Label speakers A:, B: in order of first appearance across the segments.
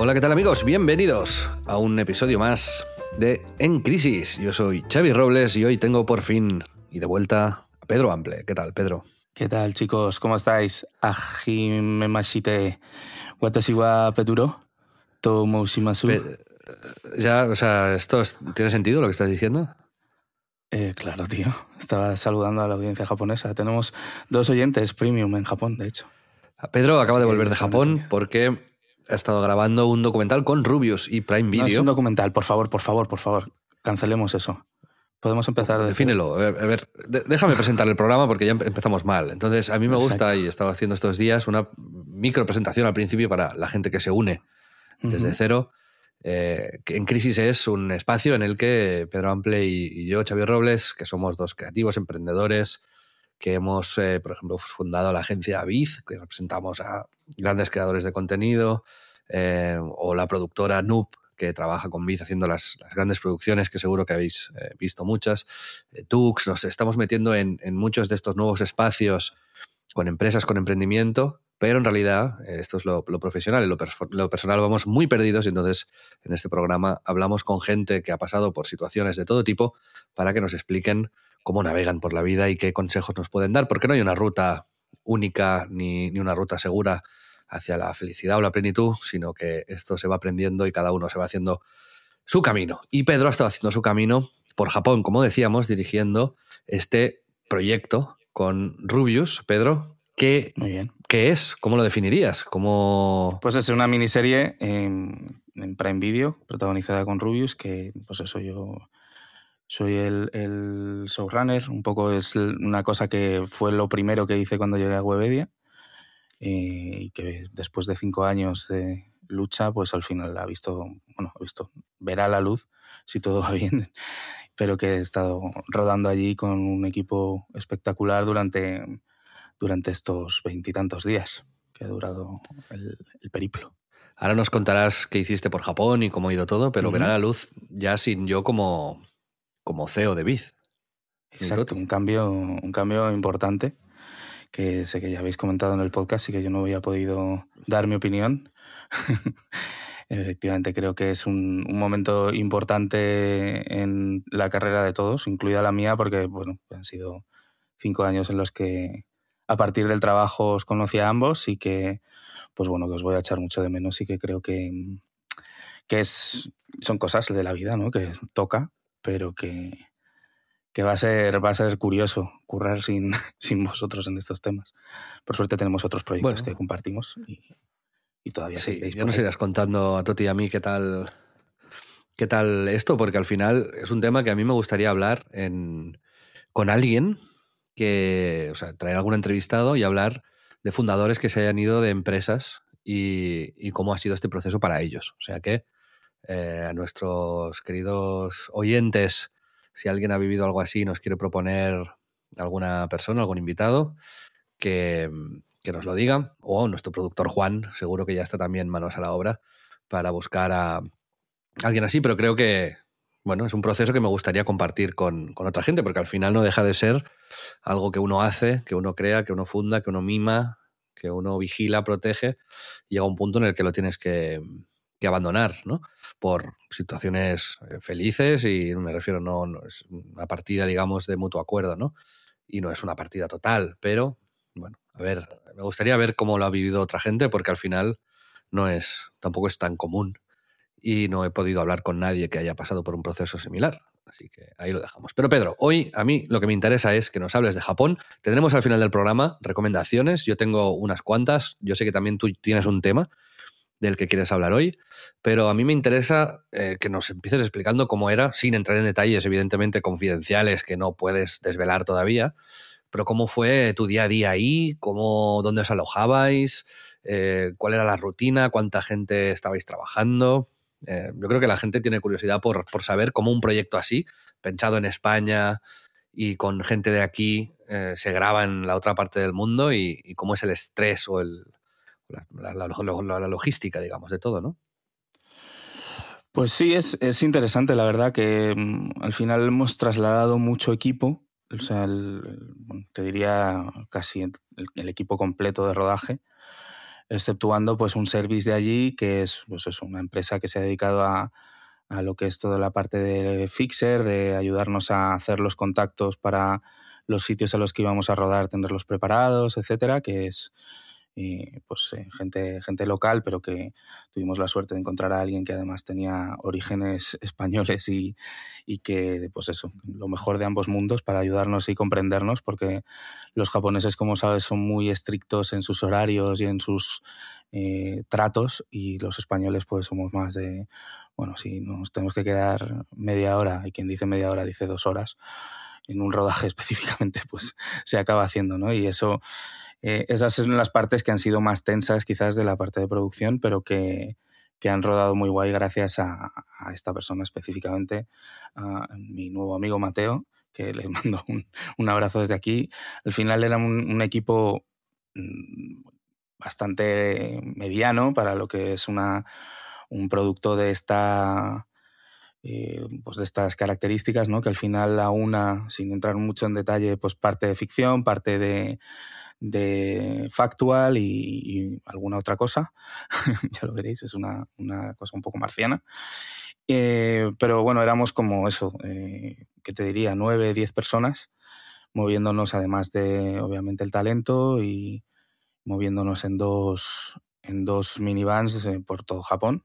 A: Hola, ¿qué tal amigos? Bienvenidos a un episodio más de En Crisis. Yo soy Xavi Robles y hoy tengo por fin y de vuelta a Pedro Ample. ¿Qué tal, Pedro?
B: ¿Qué tal, chicos? ¿Cómo estáis? Ajime mashite watashi wa peduro to moushimasu.
A: Pe- ya, o sea, ¿esto es- tiene sentido lo que estás diciendo?
B: Eh, claro, tío. Estaba saludando a la audiencia japonesa. Tenemos dos oyentes premium en Japón, de hecho.
A: Pedro acaba de volver de Japón porque ha estado grabando un documental con Rubius y Prime
B: No, es
A: Video.
B: un documental, por favor, por favor, por favor. Cancelemos eso. Podemos empezar de
A: Defínelo. A ver, déjame presentar el programa porque ya empe- empezamos mal. Entonces, a mí me gusta
B: Exacto.
A: y he estado haciendo estos días una micro presentación al principio para la gente que se une desde cero. Eh, en Crisis es un espacio en el que Pedro Ample y, yo, Xavi Robles, que somos dos creativos, emprendedores, que hemos, eh, por ejemplo, fundado la agencia Aviz, que representamos a grandes creadores de contenido, eh, o la productora Noob, que trabaja con Biz haciendo las, grandes producciones, que seguro que habéis eh, visto muchas. Eh, Tux, nos estamos metiendo en, muchos de estos nuevos espacios con empresas, con emprendimiento, pero en realidad esto es lo, profesional, en lo, lo personal vamos muy perdidos y entonces en este programa hablamos con gente que ha pasado por situaciones de todo tipo para que nos expliquen cómo navegan por la vida y qué consejos nos pueden dar, porque no hay una ruta única ni, ni una ruta segura hacia la felicidad o la plenitud, sino que esto se va aprendiendo y cada uno se va haciendo su camino. Y Pedro ha estado haciendo su camino por Japón, como decíamos, dirigiendo este proyecto con Rubius. Pedro, ¿qué,
B: Muy bien.
A: qué es? ¿Cómo lo definirías? ¿Cómo...
B: Pues es una miniserie en, en Prime Video, protagonizada con Rubius, que pues eso yo soy el, el showrunner, un poco es una cosa que fue lo primero que hice cuando llegué a Webedia eh, y que después de cinco años de lucha, pues al final ha visto, bueno, ha visto, verá la luz si todo va bien, pero que he estado rodando allí con un equipo espectacular durante, durante estos veintitantos días que ha durado el, el periplo.
A: Ahora nos contarás qué hiciste por Japón y cómo ha ido todo, pero verá la luz ya sin yo como, como CEO de Biz.
B: Exacto, un cambio, un cambio importante que sé que ya habéis comentado en el podcast y que yo no había podido dar mi opinión. Efectivamente, creo que es un, un momento importante en la carrera de todos, incluida la mía, porque bueno, han sido cinco años en los que a partir del trabajo os conocí a ambos y que, pues bueno, que os voy a echar mucho de menos y que creo que, que es, son cosas de la vida, ¿no? Que toca, pero que, que va a ser va a ser curioso currar sin, sin vosotros en estos temas. Por suerte tenemos otros proyectos
A: Bueno.
B: que compartimos y, y todavía
A: Sí, ya nos
B: ahí.
A: irás contando a Toti y a mí qué tal, qué tal esto, porque al final es un tema que a mí me gustaría hablar en, con alguien que, o sea, traer algún entrevistado y hablar de fundadores que se hayan ido de empresas y, y cómo ha sido este proceso para ellos. O sea que eh, a nuestros queridos oyentes, si alguien ha vivido algo así y nos quiere proponer alguna persona, algún invitado, que, que nos lo diga. O nuestro productor Juan, seguro que ya está también manos a la obra para buscar a alguien así, pero creo que, bueno, es un proceso que me gustaría compartir con, con otra gente, porque al final no deja de ser algo que uno hace, que uno crea, que uno funda, que uno mima, que uno vigila, protege, llega un punto en el que lo tienes que, que abandonar, ¿no? Por situaciones eh, felices y me refiero, no, no es una partida, digamos, de mutuo acuerdo, ¿no? Y no es una partida total, pero bueno, a ver, me gustaría ver cómo lo ha vivido otra gente, porque al final no es, tampoco es tan común y no he podido hablar con nadie que haya pasado por un proceso similar. Así que ahí lo dejamos. Pero Pedro, hoy a mí lo que me interesa es que nos hables de Japón. Tendremos al final del programa recomendaciones. Yo tengo unas cuantas. Yo sé que también tú tienes un tema. Del que quieres hablar hoy, pero a mí me interesa eh, que nos empieces explicando cómo era, sin entrar en detalles evidentemente confidenciales que no puedes desvelar todavía, pero cómo fue tu día a día ahí, cómo, dónde os alojabais, eh, cuál era la rutina, cuánta gente estabais trabajando. Eh, yo creo que la gente tiene curiosidad por, por, saber cómo un proyecto así, pensado en España y con gente de aquí, se graba en la otra parte del mundo y, y cómo es el estrés o el, la, logística, digamos, de todo, ¿no?
B: Pues sí, es, es interesante, la verdad, que mm, al final hemos trasladado mucho equipo, o sea, el, te diría casi el, equipo completo de rodaje, exceptuando pues un service de allí, que es pues eso, una empresa que se ha dedicado a, a lo que es toda la parte de Fixer, de ayudarnos a hacer los contactos para los sitios a los que íbamos a rodar, tenerlos preparados, etcétera, que es y pues eh, gente, gente local, pero que tuvimos la suerte de encontrar a alguien que además tenía orígenes españoles y, y, que, pues eso, lo mejor de ambos mundos para ayudarnos y comprendernos, porque los japoneses, como sabes, son muy estrictos en sus horarios y en sus eh, tratos y los españoles pues somos más de, bueno, si nos tenemos que quedar media hora, y quien dice media hora dice dos horas, en un rodaje específicamente, pues se acaba haciendo, ¿no? Y eso eh, esas son las partes que han sido más tensas quizás de la parte de producción, pero que, que han rodado muy guay gracias a, a, esta persona específicamente, a mi nuevo amigo Mateo, que le mando un, un abrazo desde aquí. Al final era un, un, equipo mm, bastante mediano para lo que es una, un producto de esta... Eh, pues de estas características, ¿no? Que al final a una, sin entrar mucho en detalle, pues parte de ficción, parte de, de Factual y, y alguna otra cosa. ya lo veréis, es una, una, cosa un poco marciana. Eh, pero bueno, éramos como eso, eh, ¿qué te diría? Nueve, diez personas moviéndonos además de, obviamente, el talento y moviéndonos en dos, en dos minivans eh, por todo Japón.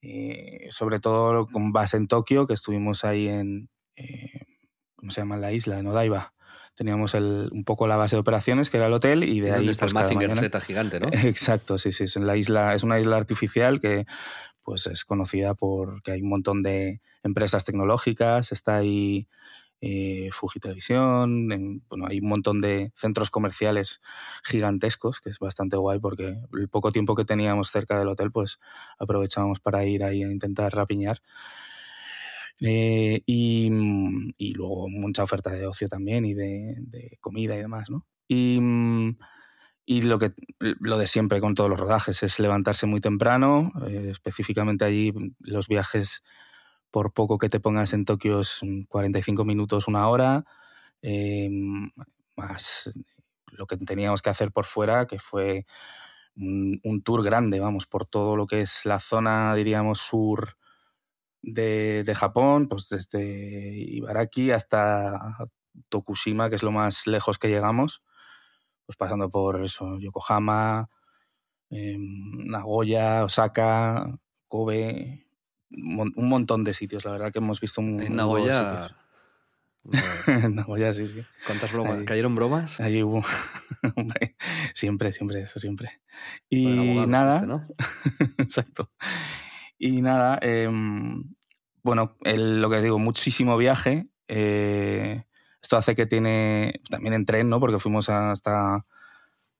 B: Eh, sobre todo con base en Tokio, que estuvimos ahí en, eh, ¿cómo se llama la isla? En Odaiba teníamos el, un poco la base de operaciones, que era el hotel, y de ahí...
A: está pues, el Mazinger Z gigante, ¿no?
B: Exacto, sí, sí. Es, en la isla, es una isla artificial que pues es conocida por que hay un montón de empresas tecnológicas, está ahí eh, en, bueno, hay un montón de centros comerciales gigantescos, que es bastante guay porque el poco tiempo que teníamos cerca del hotel, pues aprovechábamos para ir ahí a intentar rapiñar. Eh, y, luego mucha oferta de ocio también y de, de comida y demás, ¿no? Y, y, lo, que, lo de siempre con todos los rodajes es levantarse muy temprano, eh, específicamente allí los viajes, por poco que te pongas en Tokio, es 45 minutos, una hora, eh, más lo que teníamos que hacer por fuera, que fue un, tour grande, vamos, por todo lo que es la zona, diríamos, sur de, de, Japón, pues desde Ibaraki hasta Tokushima, que es lo más lejos que llegamos, pues pasando por eso, Yokohama, eh, Nagoya, Osaka, Kobe, un, un, montón de sitios, la verdad que hemos visto un,
A: en Nagoya.
B: en Nagoya, sí, sí.
A: ¿Cuántas bromas? Ahí, ¿Cayeron bromas?
B: Ahí hubo. siempre, siempre, eso siempre. Y nada. Este, ¿no? Exacto. Y nada, eh, bueno, el, lo que digo, muchísimo viaje. Eh, esto hace que tiene, también en tren, ¿no? Porque fuimos hasta,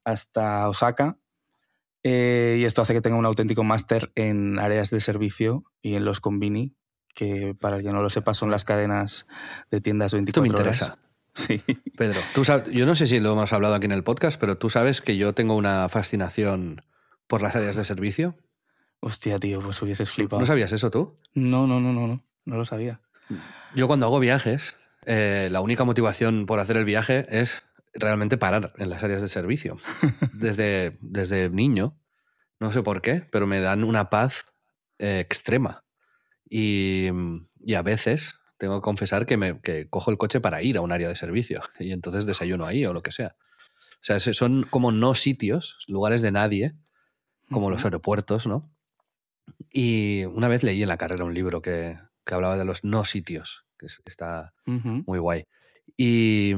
B: hasta Osaka. Eh, y esto hace que tenga un auténtico máster en áreas de servicio y en los convini, que para el que no lo sepa son las cadenas de tiendas 24
A: Esto me interesa.
B: Horas. Sí.
A: Pedro, tú sabes, yo no sé si lo hemos hablado aquí en el podcast, pero tú sabes que yo tengo una fascinación por las áreas de servicio.
B: Hostia, tío, pues hubieses flipado.
A: ¿No sabías eso tú?
B: No, no, no, no, no, no lo sabía.
A: Yo cuando hago viajes, eh, la única motivación por hacer el viaje es realmente parar en las áreas de servicio. Desde, desde niño, no sé por qué, pero me dan una paz eh, extrema. Y, y, a veces tengo que confesar que, me, que cojo el coche para ir a un área de servicio y entonces desayuno ahí o lo que sea. O sea, son como no sitios, lugares de nadie, como uh -huh. los aeropuertos, ¿no? Y una vez leí en la carrera un libro que, que hablaba de los no sitios, que está uh -huh. muy guay. Y,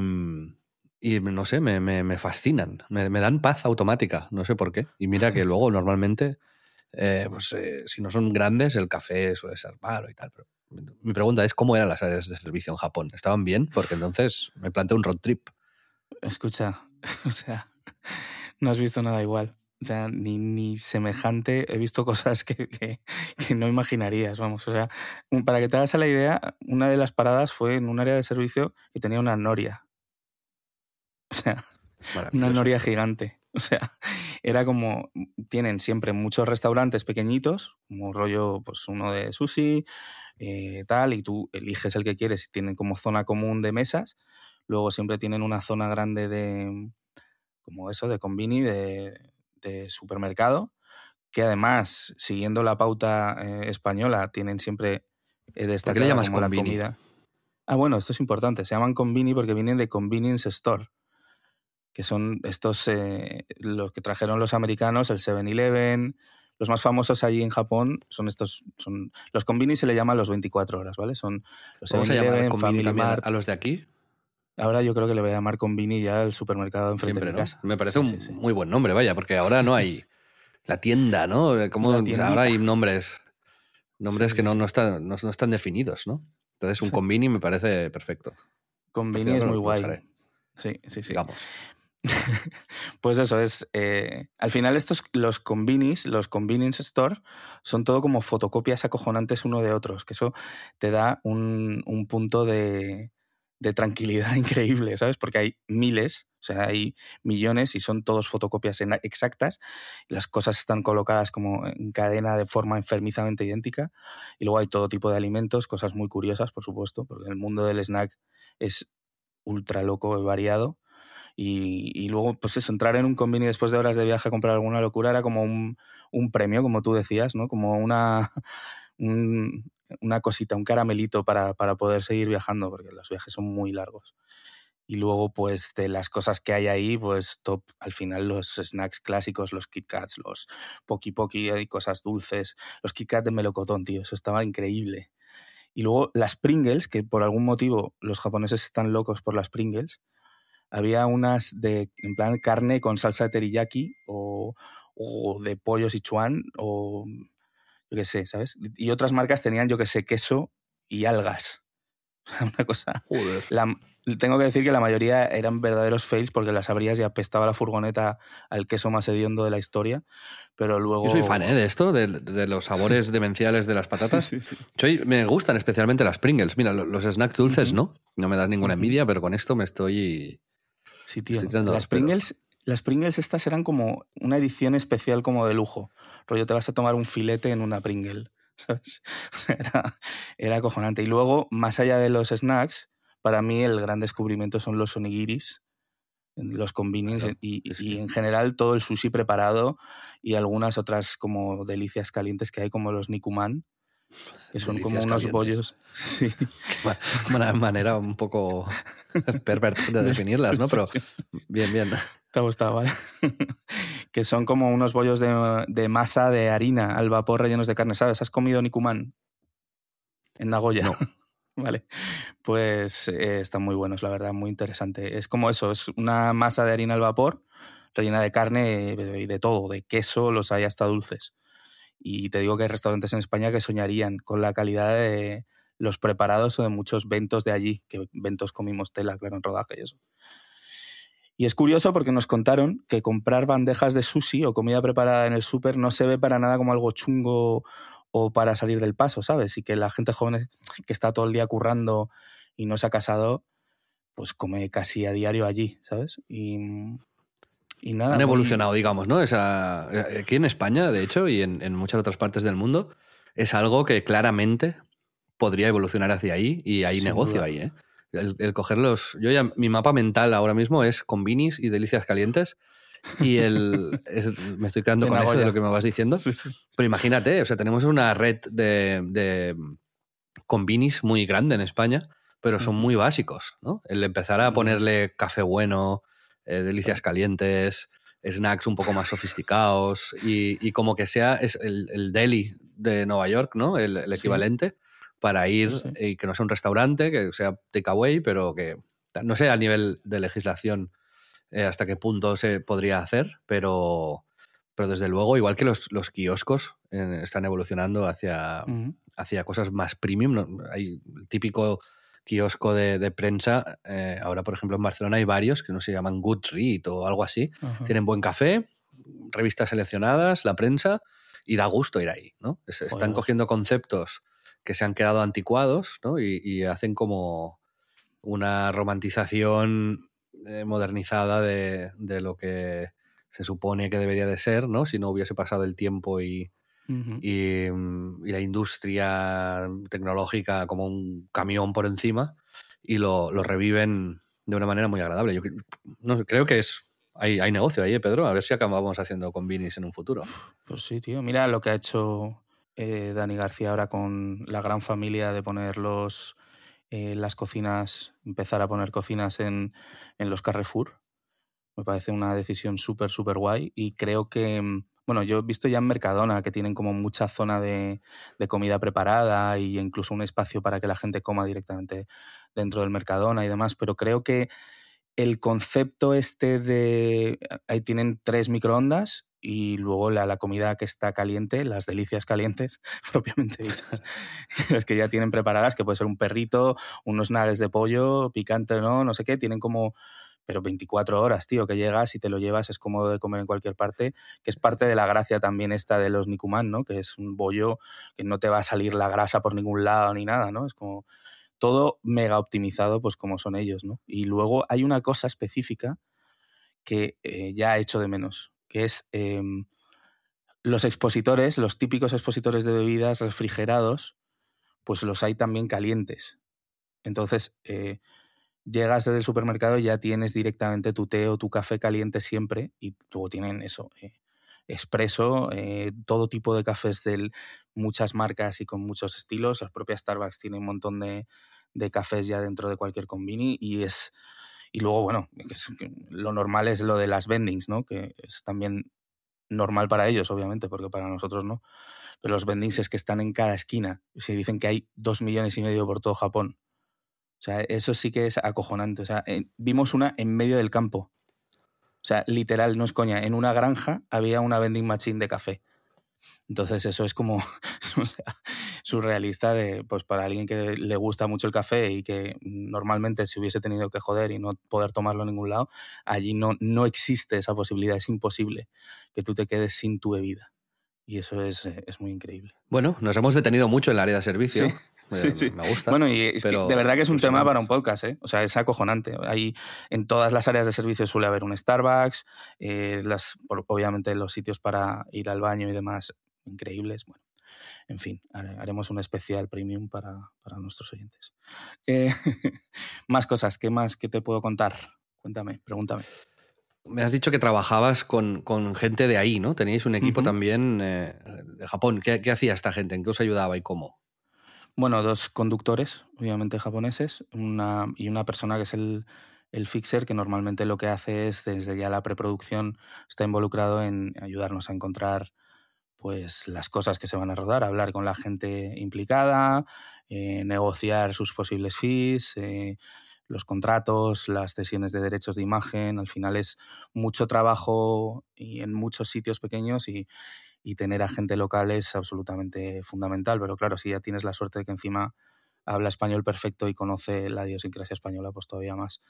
A: y no sé, me, me, me fascinan, me, me, dan paz automática, no sé por qué. Y mira que luego normalmente eh, pues, eh, si no son grandes, el café suele ser malo y tal. Pero mi pregunta es, ¿cómo eran las áreas de servicio en Japón? ¿Estaban bien? Porque entonces me planteo un road trip.
B: Escucha, o sea, no has visto nada igual. O sea, ni, ni semejante. He visto cosas que, que, que, no imaginarías, vamos. O sea, para que te hagas la idea, una de las paradas fue en un área de servicio que tenía una noria. O sea, una noria gigante. O sea, era como, tienen siempre muchos restaurantes pequeñitos, como rollo, pues uno de sushi, eh, tal, y tú eliges el que quieres y tienen como zona común de mesas. Luego siempre tienen una zona grande de, como eso, de convini, de, de supermercado, que además, siguiendo la pauta eh, española, tienen siempre eh, destacada
A: ¿Por qué le llamas
B: como la
A: convini?
B: comida. Ah, bueno, esto es importante. Se llaman convini porque vienen de convenience store, que son estos, eh, los que trajeron los americanos, el 7-Eleven. Los más famosos allí en Japón son estos, son los convini se le llaman los 24 horas, ¿vale? Son los
A: ¿Vamos a llamar
B: 7-Eleven,
A: convini
B: Family Mart.
A: a los de aquí?
B: Ahora yo creo que le voy a llamar convini ya al supermercado enfrente
A: Siempre,
B: de
A: ¿no?
B: casa.
A: Me parece
B: Sí,
A: un
B: sí, sí.
A: muy buen nombre, vaya, porque ahora no hay la tienda, ¿no? Como,
B: tiendita.
A: ahora hay nombres, nombres que no, no, están, no, no están definidos, ¿no? Entonces un convini me parece perfecto.
B: Convini es muy guay. Sí, sí, sí.
A: Digamos.
B: Pues eso es. eh, al final, estos, los convenis, los convenience store, son todo como fotocopias acojonantes uno de otros, que eso te da un, un punto de, de tranquilidad increíble, ¿sabes? Porque hay miles, o sea, hay millones y son todos fotocopias exactas. Las cosas están colocadas como en cadena de forma enfermizamente idéntica. Y luego hay todo tipo de alimentos, cosas muy curiosas, por supuesto, porque el mundo del snack es ultra loco y variado. Y, luego, pues eso, entrar en un convini después de horas de viaje a comprar alguna locura era como un, premio, como tú decías, ¿no? Como una, un- una cosita, un caramelito para, para poder seguir viajando, porque los viajes son muy largos. Y luego, pues, de las cosas que hay ahí, pues, top, al final los snacks clásicos, los Kit Kats, los Poki Poki, hay cosas dulces, los Kit Kat de melocotón, tío, eso estaba increíble. Y luego las Pringles, que por algún motivo los japoneses están locos por las Pringles, había unas de, en plan, carne con salsa de teriyaki o, o de pollo sichuan o yo qué sé, ¿sabes? Y otras marcas tenían, yo qué sé, queso y algas. Una cosa...
A: Joder.
B: La, tengo que decir que la mayoría eran verdaderos fails porque las abrías y apestaba la furgoneta al queso más hediondo de la historia, pero luego...
A: Yo soy fan ¿eh? de esto, de, de los sabores demenciales de las patatas.
B: Sí, sí.
A: Soy- me gustan especialmente las Pringles. Mira, lo- los snacks dulces no. No me das ninguna envidia, pero con esto me estoy...
B: Sí, tío. Las. Pringles, las Pringles estas eran como una edición especial como de lujo. Rollo, te vas a tomar un filete en una Pringle. ¿sabes? O sea, era, era acojonante. Y luego, más allá de los snacks, para mí el gran descubrimiento son los onigiris, los convenience
A: Claro,
B: y,
A: sí.
B: y en general todo el sushi preparado y algunas otras como delicias calientes que hay como los nikuman, que son como unos
A: calientes.
B: bollos. Sí.
A: Una manera un poco perversa de definirlas, ¿no? Pero bien, bien.
B: Te ha gustado, ¿vale? que son como unos bollos de, de masa de harina al vapor rellenos de carne, ¿sabes? ¿Has comido Nikuman? En Nagoya.
A: No.
B: vale. Pues eh, están muy buenos, la verdad, muy interesante. Es como eso, es una masa de harina al vapor rellena de carne eh, y de todo, de queso, los hay hasta dulces. Y te digo que hay restaurantes en España que soñarían con la calidad de los preparados o de muchos ventos de allí, que ventos comimos tela, claro, en rodaje y eso. Y es curioso porque nos contaron que comprar bandejas de sushi o comida preparada en el súper no se ve para nada como algo chungo o para salir del paso, ¿sabes? Y que la gente joven que está todo el día currando y no se ha casado, pues come casi a diario allí, ¿sabes? Y, y nada.
A: Han
B: muy-
A: evolucionado, digamos, ¿no? Esa, aquí en España, de hecho, y en, en muchas otras partes del mundo, es algo que claramente podría evolucionar hacia ahí y hay
B: Sin
A: negocio
B: duda.
A: ahí, ¿eh? El, el cogerlos. Yo ya, mi mapa mental ahora mismo es combinis y delicias calientes. Y el. es- me estoy quedando con eso de lo que me vas diciendo.
B: Sí, sí.
A: Pero imagínate, o sea, tenemos una red de, de combinis muy grande en España, pero son muy básicos, ¿no? El empezar a ponerle café bueno, eh, delicias calientes, snacks un poco más sofisticados y, y como que sea es el, el deli de Nueva York, ¿no? El, el
B: Sí.
A: equivalente para ir
B: Sí.
A: y que no sea un restaurante, que sea takeaway, pero que no sé a nivel de legislación eh, hasta qué punto se podría hacer, pero, pero desde luego, igual que los, los kioscos eh, están evolucionando hacia, hacia cosas más premium, hay el típico kiosco de, prensa, eh, ahora por ejemplo en Barcelona hay varios que no se llaman Goodread o algo así, tienen buen café, revistas seleccionadas, la prensa, y da gusto ir ahí, ¿no? están cogiendo conceptos que se han quedado anticuados, ¿no? Y, hacen como una romantización eh, modernizada de, lo que se supone que debería de ser, ¿no? Si no hubiese pasado el tiempo y, y, la industria tecnológica como un camión por encima y lo, reviven de una manera muy agradable. Yo no, creo que es hay, hay negocio ahí, ¿eh, Pedro. A ver si acabamos haciendo convinis en un futuro.
B: Pues sí, tío. Mira lo que ha hecho eh, Dani García ahora con la gran familia de poner los, eh, las cocinas, empezar a poner cocinas en, en los Carrefour. Me parece una decisión súper, súper guay y creo que, mm, bueno, yo he visto ya en Mercadona que tienen como mucha zona de, de comida preparada e incluso un espacio para que la gente coma directamente dentro del Mercadona y demás, pero creo que el concepto este de... Ahí tienen tres microondas y luego la, la, comida que está caliente, las delicias calientes, propiamente dichas, las que ya tienen preparadas, que puede ser un perrito, unos nuggets de pollo, picante, no, no sé qué, tienen como pero 24 horas, tío, que llegas y te lo llevas, es cómodo de comer en cualquier parte, que es parte de la gracia también esta de los Nikuman, ¿no? Que es un bollo que no te va a salir la grasa por ningún lado ni nada, ¿no? Es como todo mega optimizado, pues como son ellos, ¿no? Y luego hay una cosa específica que eh, ya he hecho de menos, que es em, los expositores, los típicos expositores de bebidas refrigerados, pues los hay también calientes. Entonces, eh, llegas desde el supermercado y ya tienes directamente tu té o tu café caliente siempre y luego tienen eso, eh, expreso, todo tipo de cafés de muchas marcas y con muchos estilos. Las propias Starbucks tienen un montón de, de cafés ya dentro de cualquier combini y es y luego bueno lo normal es lo de las vendings no que es también normal para ellos obviamente porque para nosotros no pero los vendings es que están en cada esquina. Se dicen que hay dos millones y medio por todo Japón o sea eso sí que es acojonante o sea vimos una en medio del campo o sea literal no es coña en una granja había una vending machine de café entonces eso es como surrealista de, pues para alguien que le gusta mucho el café y que normalmente se hubiese tenido que joder y no poder tomarlo en ningún lado, allí no, no existe esa posibilidad, es imposible que tú te quedes sin tu bebida. Y eso es, es muy increíble.
A: Bueno, nos hemos detenido mucho en el área de servicio. Sí. Sí, Me gusta.
B: Bueno, y es que de verdad que es un tema para un podcast, ¿eh? O sea, es acojonante. Ahí en todas las áreas de servicio suele haber un Starbucks, eh, las, obviamente los sitios para ir al baño y demás increíbles. Bueno, en fin, haremos un especial premium para, nuestros oyentes. Eh, más cosas, ¿qué más que te puedo contar? Cuéntame, pregúntame.
A: Me has dicho que trabajabas con, gente de ahí, ¿no? Teníais un equipo también eh, de Japón. ¿Qué, hacía esta gente? ¿En qué os ayudaba y cómo?
B: Bueno, dos conductores, obviamente japoneses, una, y una persona que es el, el fixer, que normalmente lo que hace es, desde ya la preproducción, está involucrado en ayudarnos a encontrar pues las cosas que se van a rodar, hablar con la gente implicada, eh, negociar sus posibles fees, eh, los contratos, las cesiones de derechos de imagen. Al final es mucho trabajo y en muchos sitios pequeños y, tener a gente local es absolutamente fundamental. Pero claro, si ya tienes la suerte de que encima habla español perfecto y conoce la idiosincrasia española, pues todavía más.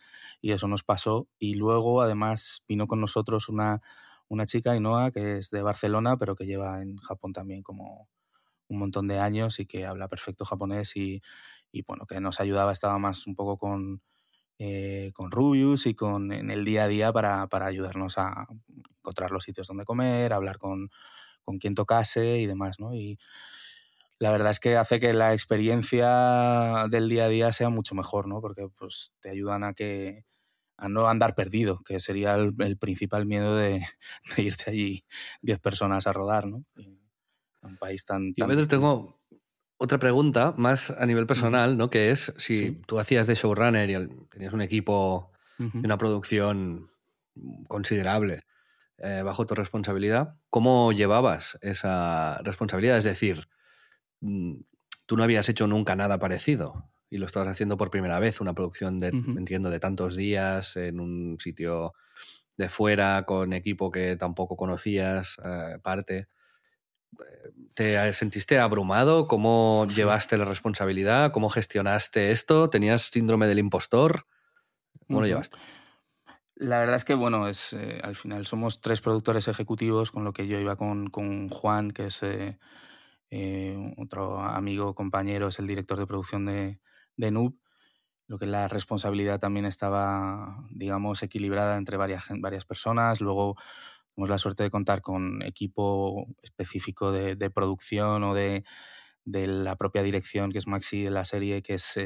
B: Y eso nos pasó. Y luego, además, vino con nosotros una una chica, Inoa, que es de Barcelona, pero que lleva en Japón también como un montón de años y que habla perfecto japonés y, bueno, que nos ayudaba, estaba más un poco con, eh, con Rubius y con en el día a día para, ayudarnos a encontrar los sitios donde comer, hablar con, con quien tocase y demás, ¿no? Y la verdad es que hace que la experiencia del día a día sea mucho mejor, ¿no? Porque pues te ayudan a que a no andar perdido, que sería el, principal miedo de, irte allí 10 personas a rodar, ¿no? un país tan...
A: Yo veces tengo otra pregunta más a nivel personal, ¿no? Que es si tú hacías de showrunner y tenías un equipo y una producción considerable eh, bajo tu responsabilidad, ¿cómo llevabas esa responsabilidad? Es decir, mm, tú no habías hecho nunca nada parecido y lo estabas haciendo por primera vez, una producción de, entiendo, de tantos días en un sitio de fuera, con equipo que tampoco conocías, eh, parte. ¿Te sentiste abrumado? ¿Cómo llevaste la responsabilidad? ¿Cómo gestionaste esto? ¿Tenías síndrome del impostor? ¿Cómo lo llevaste?
B: La verdad es que, bueno, es, eh, al final somos tres productores ejecutivos, con lo que yo iba con, con Juan, que es eh, eh, otro amigo, compañero, es el director de producción de, de Noob, lo que la responsabilidad también estaba, digamos, equilibrada entre varias, varias personas. Luego Tuvimos la suerte de contar con equipo específico de, producción o de, la propia dirección, que es Maxi de la serie, que, es,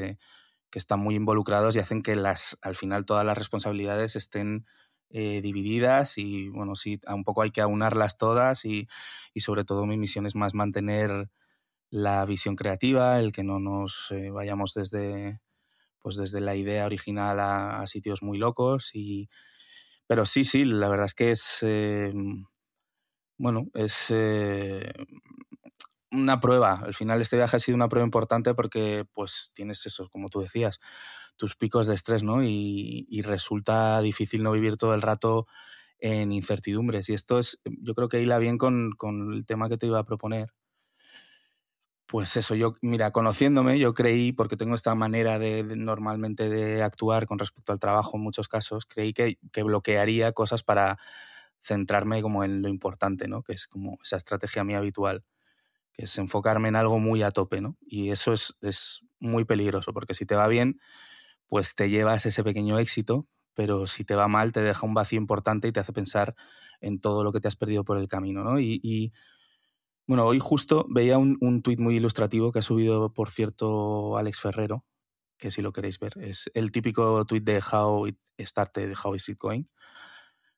B: que están muy involucrados y hacen que las, al final todas las responsabilidades estén eh, divididas y bueno, sí, un poco hay que aunarlas todas y, sobre todo mi misión es más mantener la visión creativa, el que no nos eh, vayamos desde, pues desde la idea original a sitios muy locos y, pero sí, sí, la verdad es que es, eh, bueno, es una prueba. Al final este viaje ha sido una prueba importante porque pues tienes eso, como tú decías, tus picos de estrés, ¿no? Y, resulta difícil no vivir todo el rato en incertidumbres. Y esto es, yo creo que hila bien con, con el tema que te iba a proponer, pues eso, yo, mira, conociéndome, yo creí, porque tengo esta manera de, normalmente de actuar con respecto al trabajo en muchos casos, creí que, que, bloquearía cosas para centrarme como en lo importante, ¿no? Que es como esa estrategia mía habitual, que es enfocarme en algo muy a tope, ¿no? Y eso es, es muy peligroso, porque si te va bien, pues te llevas ese pequeño éxito, pero si te va mal, te deja un vacío importante y te hace pensar en todo lo que te has perdido por el camino, ¿no? y, bueno, hoy justo veía un, un tuit muy ilustrativo que ha subido, por cierto, Alex Ferrero, que si lo queréis ver, es el típico tuit de How It Started, How Is It Going,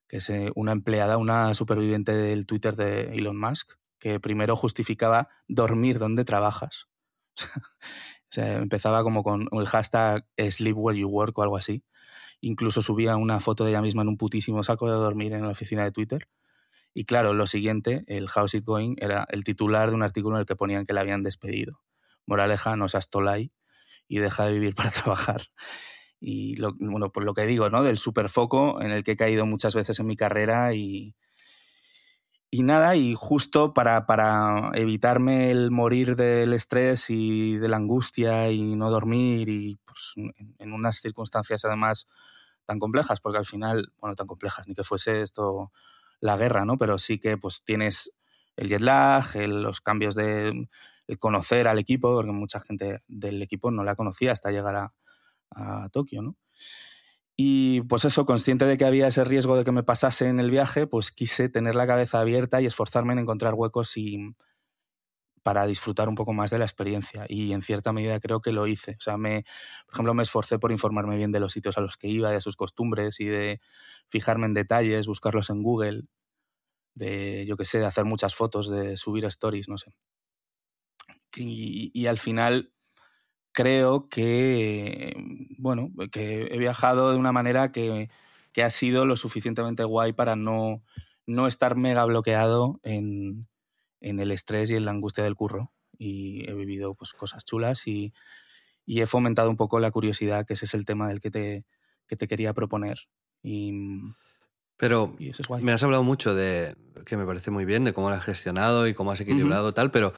B: que es eh, una empleada, una superviviente del Twitter de Elon Musk, que primero justificaba dormir donde trabajas. o sea, empezaba como con el hashtag Sleep Where You Work o algo así. Incluso subía una foto de ella misma en un putísimo saco de dormir en la oficina de Twitter. Y claro, lo siguiente, el How's It Going, era el titular de un artículo en el que ponían que la habían despedido. Moraleja, no seas tolai y deja de vivir para trabajar. Y lo, bueno, por lo que digo, ¿no? Del superfoco en el que he caído muchas veces en mi carrera y, y nada, y justo para, para, evitarme el morir del estrés y de la angustia y no dormir y pues, en unas circunstancias además tan complejas, porque al final, bueno, tan complejas, ni que fuese esto la guerra, ¿no? Pero sí que pues tienes el jet lag, los cambios de conocer al equipo, porque mucha gente del equipo no la conocía hasta llegar a, a Tokio, ¿no? Y pues eso, consciente de que había ese riesgo de que me pasase en el viaje, pues quise tener la cabeza abierta y esforzarme en encontrar huecos y para disfrutar un poco más de la experiencia. Y en cierta medida creo que lo hice. O sea, me, por ejemplo, me esforcé por informarme bien de los sitios a los que iba, de sus costumbres y de fijarme en detalles, buscarlos en Google, de, yo qué sé, de hacer muchas fotos, de subir stories, no sé. Y, y, al final creo que, bueno, que he viajado de una manera que, que ha sido lo suficientemente guay para no, no estar mega bloqueado en, en el estrés y en la angustia del curro. Y he vivido pues, cosas chulas y, y he fomentado un poco la curiosidad, que ese es el tema del que te, que te quería proponer. Y,
A: pero me has hablado mucho de, que me parece muy bien, de cómo lo has gestionado y cómo has equilibrado tal, pero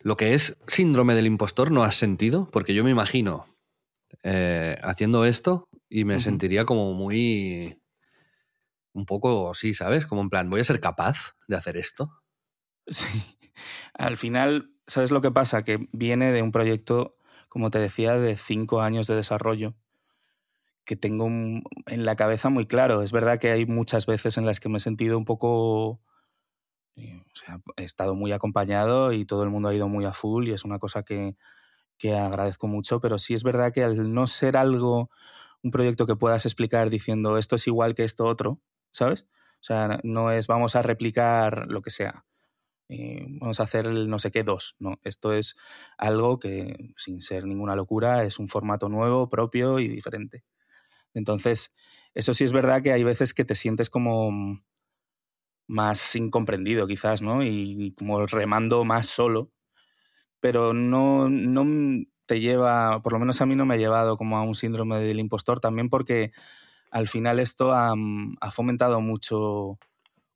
A: lo que es síndrome del impostor no has sentido, porque yo me imagino eh, haciendo esto y me sentiría como muy, un poco, sí, ¿sabes? Como en plan, voy a ser capaz de hacer esto.
B: Sí, al final, ¿sabes lo que pasa? Que viene de un proyecto, como te decía, de cinco años de desarrollo que tengo en la cabeza muy claro. Es verdad que hay muchas veces en las que me he sentido un poco... Eh, o sea, he estado muy acompañado y todo el mundo ha ido muy a full y es una cosa que, que agradezco mucho, pero sí es verdad que al no ser algo, un proyecto que puedas explicar diciendo esto es igual que esto otro, ¿sabes? O sea, no es vamos a replicar lo que sea. Eh, vamos a hacer el no sé qué dos. No, esto es algo que, sin ser ninguna locura, es un formato nuevo, propio y diferente. Entonces, eso sí es verdad que hay veces que te sientes como más incomprendido quizás, ¿no? Y como remando más solo, pero no, no te lleva, por lo menos a mí no me ha llevado como a un síndrome del impostor, también porque al final esto ha, ha fomentado mucho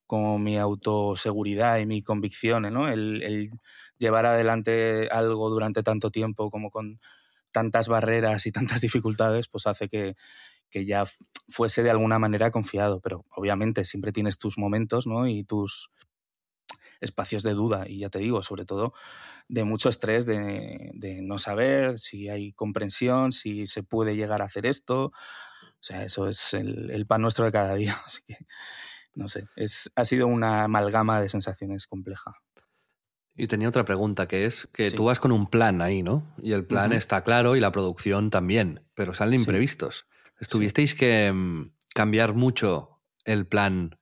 B: como mi autoseguridad y mi convicción, ¿no? El, el, llevar adelante algo durante tanto tiempo como con tantas barreras y tantas dificultades, pues hace que, que ya fuese de alguna manera confiado. Pero obviamente siempre tienes tus momentos, ¿no? Y tus espacios de duda. Y ya te digo, sobre todo de mucho estrés de, de no saber si hay comprensión, si se puede llegar a hacer esto. O sea, eso es el, el pan nuestro de cada día. Así que no sé, es, ha sido una amalgama de sensaciones compleja.
A: Y tenía otra pregunta, que es que sí. tú vas con un plan ahí, ¿no? Y el plan uh -huh. está claro y la producción también, pero salen imprevistos. Sí. ¿Tuvisteis que mm, cambiar mucho el plan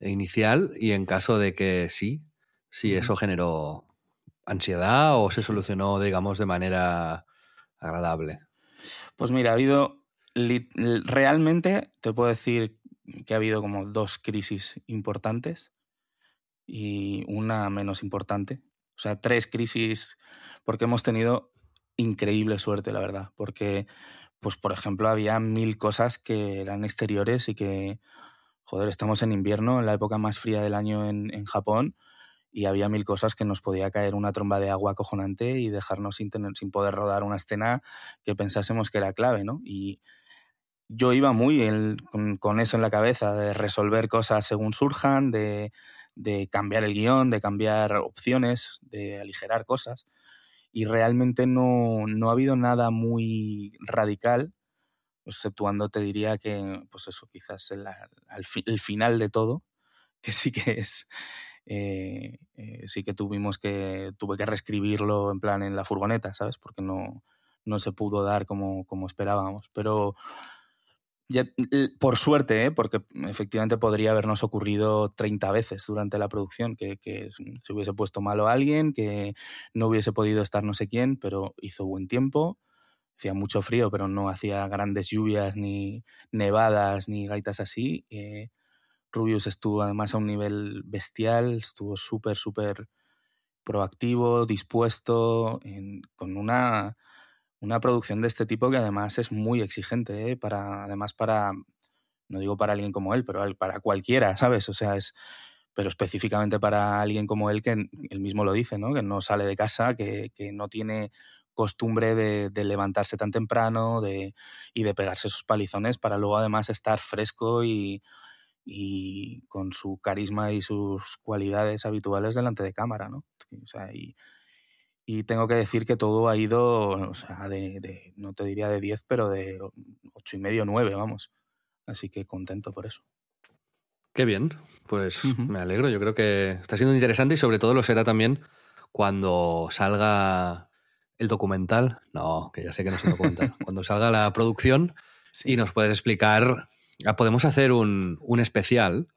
A: inicial y en caso de que sí, si eso generó ansiedad o se solucionó, digamos, de manera agradable?
B: Pues mira, ha habido realmente, te puedo decir que ha habido como dos crisis importantes y una menos importante. O sea, tres crisis porque hemos tenido increíble suerte, la verdad. Porque, pues, por ejemplo, había mil cosas que eran exteriores y que, joder, estamos en invierno, en la época más fría del año en, en Japón, y había mil cosas que nos podía caer una tromba de agua acojonante y dejarnos sin, tener, sin poder rodar una escena que pensásemos que era clave, ¿no? Y, yo iba muy con, eso en la cabeza, de resolver cosas según surjan, de, de, cambiar el guion, de cambiar opciones, de aligerar cosas. Y realmente no, no ha habido nada muy radical, exceptuando te diría que, pues eso, quizás el, el, el final de todo, que sí que es... Eh, eh, sí que tuvimos que tuve que reescribirlo en plan en la furgoneta, ¿sabes? Porque no, no se pudo dar como, como esperábamos. Pero ya, por suerte, ¿eh? porque efectivamente podría habernos ocurrido 30 veces durante la producción, que, se hubiese puesto malo alguien, que no hubiese podido estar no sé quién, pero hizo buen tiempo, hacía mucho frío, pero no hacía grandes lluvias, ni nevadas, ni gaitas así. Eh, Rubius estuvo además a un nivel bestial, estuvo súper, súper proactivo, dispuesto, en, con una una producción de este tipo que además es muy exigente, ¿eh? para, además para, no digo para alguien como él, pero para cualquiera, ¿sabes? O sea, es, pero específicamente para alguien como él que él mismo lo dice, ¿no? Que no sale de casa, que, que no tiene costumbre de, de, levantarse tan temprano de, y de pegarse esos palizones para luego además estar fresco y, y con su carisma y sus cualidades habituales delante de cámara, ¿no? O sea, y, y tengo que decir que todo ha ido, o sea, de, de, no te diría de 10, pero de 8 y medio, 9, vamos. Así que contento por eso.
A: Qué bien, pues uh -huh. me alegro. Yo creo que está siendo interesante y sobre todo lo será también cuando salga el documental. No, que ya sé que no es un documental. cuando salga la producción sí. y nos puedes explicar. Ah, podemos hacer un, un especial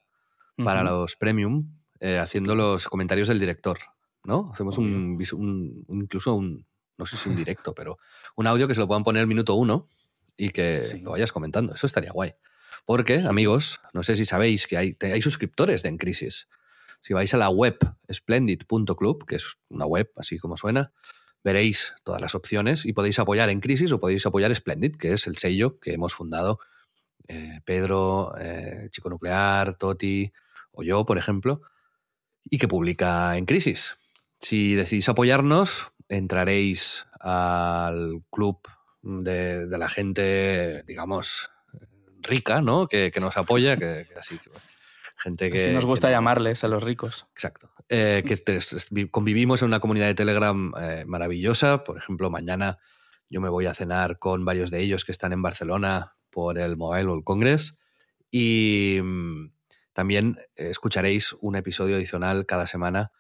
A: para uh -huh. los premium eh, haciendo los comentarios del director. ¿No? Hacemos un, un, incluso un, no sé si un directo, pero un audio que se lo puedan poner minuto uno y que sí. lo vayas comentando. Eso estaría guay. Porque, sí. amigos, no sé si sabéis que hay, hay suscriptores de En Crisis. Si vais a la web splendid.club, que es una web así como suena, veréis todas las opciones y podéis apoyar En Crisis o podéis apoyar Splendid, que es el sello que hemos fundado eh, Pedro, eh, Chico Nuclear, Toti o yo, por ejemplo, y que publica En Crisis. Si decidís apoyarnos, entraréis al club de, de la gente, digamos, rica, ¿no? Que, que nos apoya, que, que así que, gente que...
B: Así nos gusta llamarles a los ricos.
A: Exacto. Eh, que te, convivimos en una comunidad de Telegram eh, maravillosa. Por ejemplo, mañana yo me voy a cenar con varios de ellos que están en Barcelona por el Mobile World Congress y mmm, también escucharéis un episodio adicional cada semana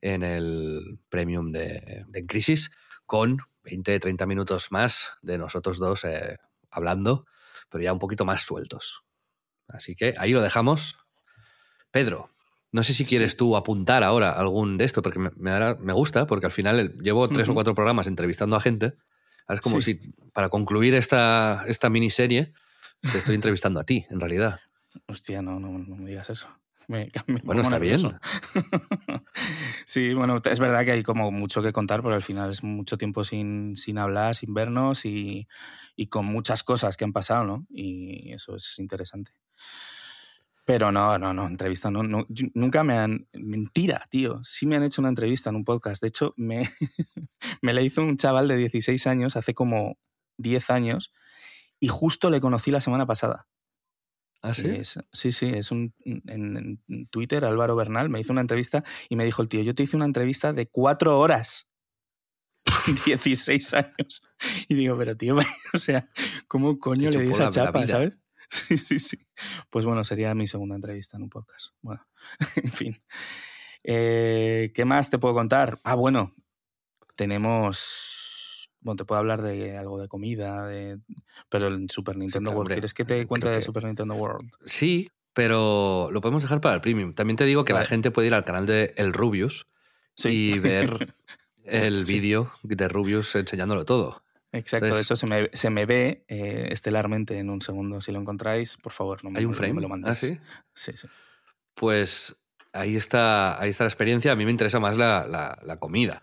A: en el premium de, de Crisis con 20-30 minutos más de nosotros dos eh, hablando, pero ya un poquito más sueltos. Así que ahí lo dejamos. Pedro, no sé si quieres sí. tú apuntar ahora algún de esto, porque me, me, gusta, porque al final llevo tres uh -huh. o cuatro programas entrevistando a gente. Ahora es como sí. si, para concluir esta, esta miniserie, te estoy entrevistando a ti, en realidad.
B: Hostia, no, no, no me digas eso. Me, me
A: Bueno, está bien.
B: sí, bueno, es verdad que hay como mucho que contar, pero al final es mucho tiempo sin, sin hablar, sin vernos y, y con muchas cosas que han pasado, ¿no? Y eso es interesante. Pero no, no, no, entrevista no, no, yo- nunca me han... Mentira, tío. Sí me han hecho una entrevista en un podcast. De hecho, me, me la hizo un chaval de 16 años hace como 10 años y justo le conocí la semana pasada.
A: ¿Ah, sí?
B: Es- sí, sí, es un en, en Twitter, Álvaro Bernal me hizo una entrevista y me dijo el tío, yo te hice una entrevista de cuatro horas. 16 años. Y digo, pero tío, o sea, ¿cómo coño le di esa chapa, sabes? Sí, sí, sí. Pues bueno, sería mi segunda entrevista en un podcast. Bueno, en fin. Eh, ¿Qué más te puedo contar? Ah, bueno, tenemos... Bueno, te puedo hablar de algo de comida, de... pero en Super Nintendo World. ¿Quieres que te cuente de
A: que-
B: Super Nintendo World?
A: Sí, pero lo podemos dejar para el premium. También te digo que la gente puede ir al canal de El Rubius
B: Sí.
A: y ver el
B: Sí.
A: vídeo de Rubius enseñándolo todo.
B: Exacto,
A: Entonces-
B: eso se me, se me ve eh, estelarmente en un segundo. Si lo encontráis, por favor, no me,
A: ¿Hay un
B: no
A: frame?
B: me lo
A: ¿Ah,
B: mandéis.
A: sí?
B: Sí, sí.
A: Pues ahí está, ahí está la experiencia. A mí me interesa más la, la- la comida.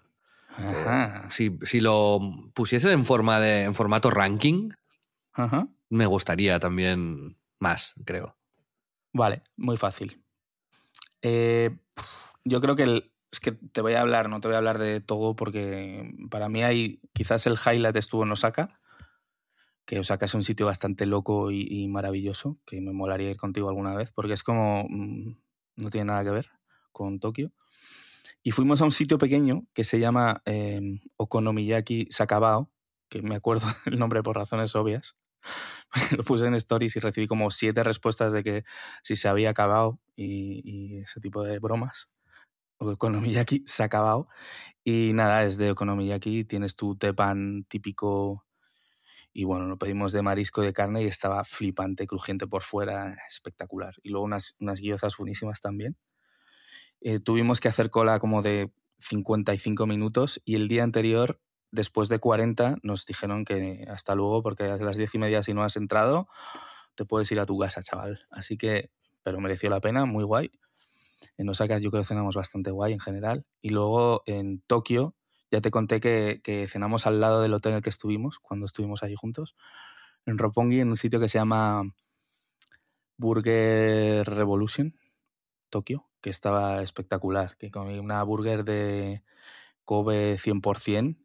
B: Ajá.
A: Si, si lo pusiesen en forma de en formato ranking,
B: Ajá.
A: me gustaría también más, creo.
B: Vale, muy fácil. Eh, yo creo que el- es que te voy a hablar, no te voy a hablar de todo porque para mí hay quizás el highlight estuvo en Osaka, que Osaka es un sitio bastante loco y, y maravilloso, que me molaría ir contigo alguna vez porque es como mm, no tiene nada que ver con Tokio. Y fuimos a un sitio pequeño que se llama eh, Okonomiyaki Sakabao, que me acuerdo del nombre por razones obvias. Lo puse en stories y recibí como siete respuestas de que si se había acabado y, y ese tipo de bromas. Okonomiyaki acabado. Y nada, es de Okonomiyaki, tienes tu tepan típico. Y bueno, lo pedimos de marisco y de carne y estaba flipante, crujiente por fuera, espectacular. Y luego unas, unas guiozas buenísimas también. Eh, tuvimos que hacer cola como de 55 minutos y el día anterior, después de 40, nos dijeron que hasta luego porque a las 10 y media si no has entrado, te puedes ir a tu casa, chaval. Así que, pero mereció la pena, muy guay. En Osaka yo creo que cenamos bastante guay en general. Y luego en Tokio, ya te conté que, que cenamos al lado del hotel en el que estuvimos, cuando estuvimos allí juntos, en Roppongi, en un sitio que se llama Burger Revolution, Tokio, que estaba espectacular. Que comí una burger de Kobe 100%,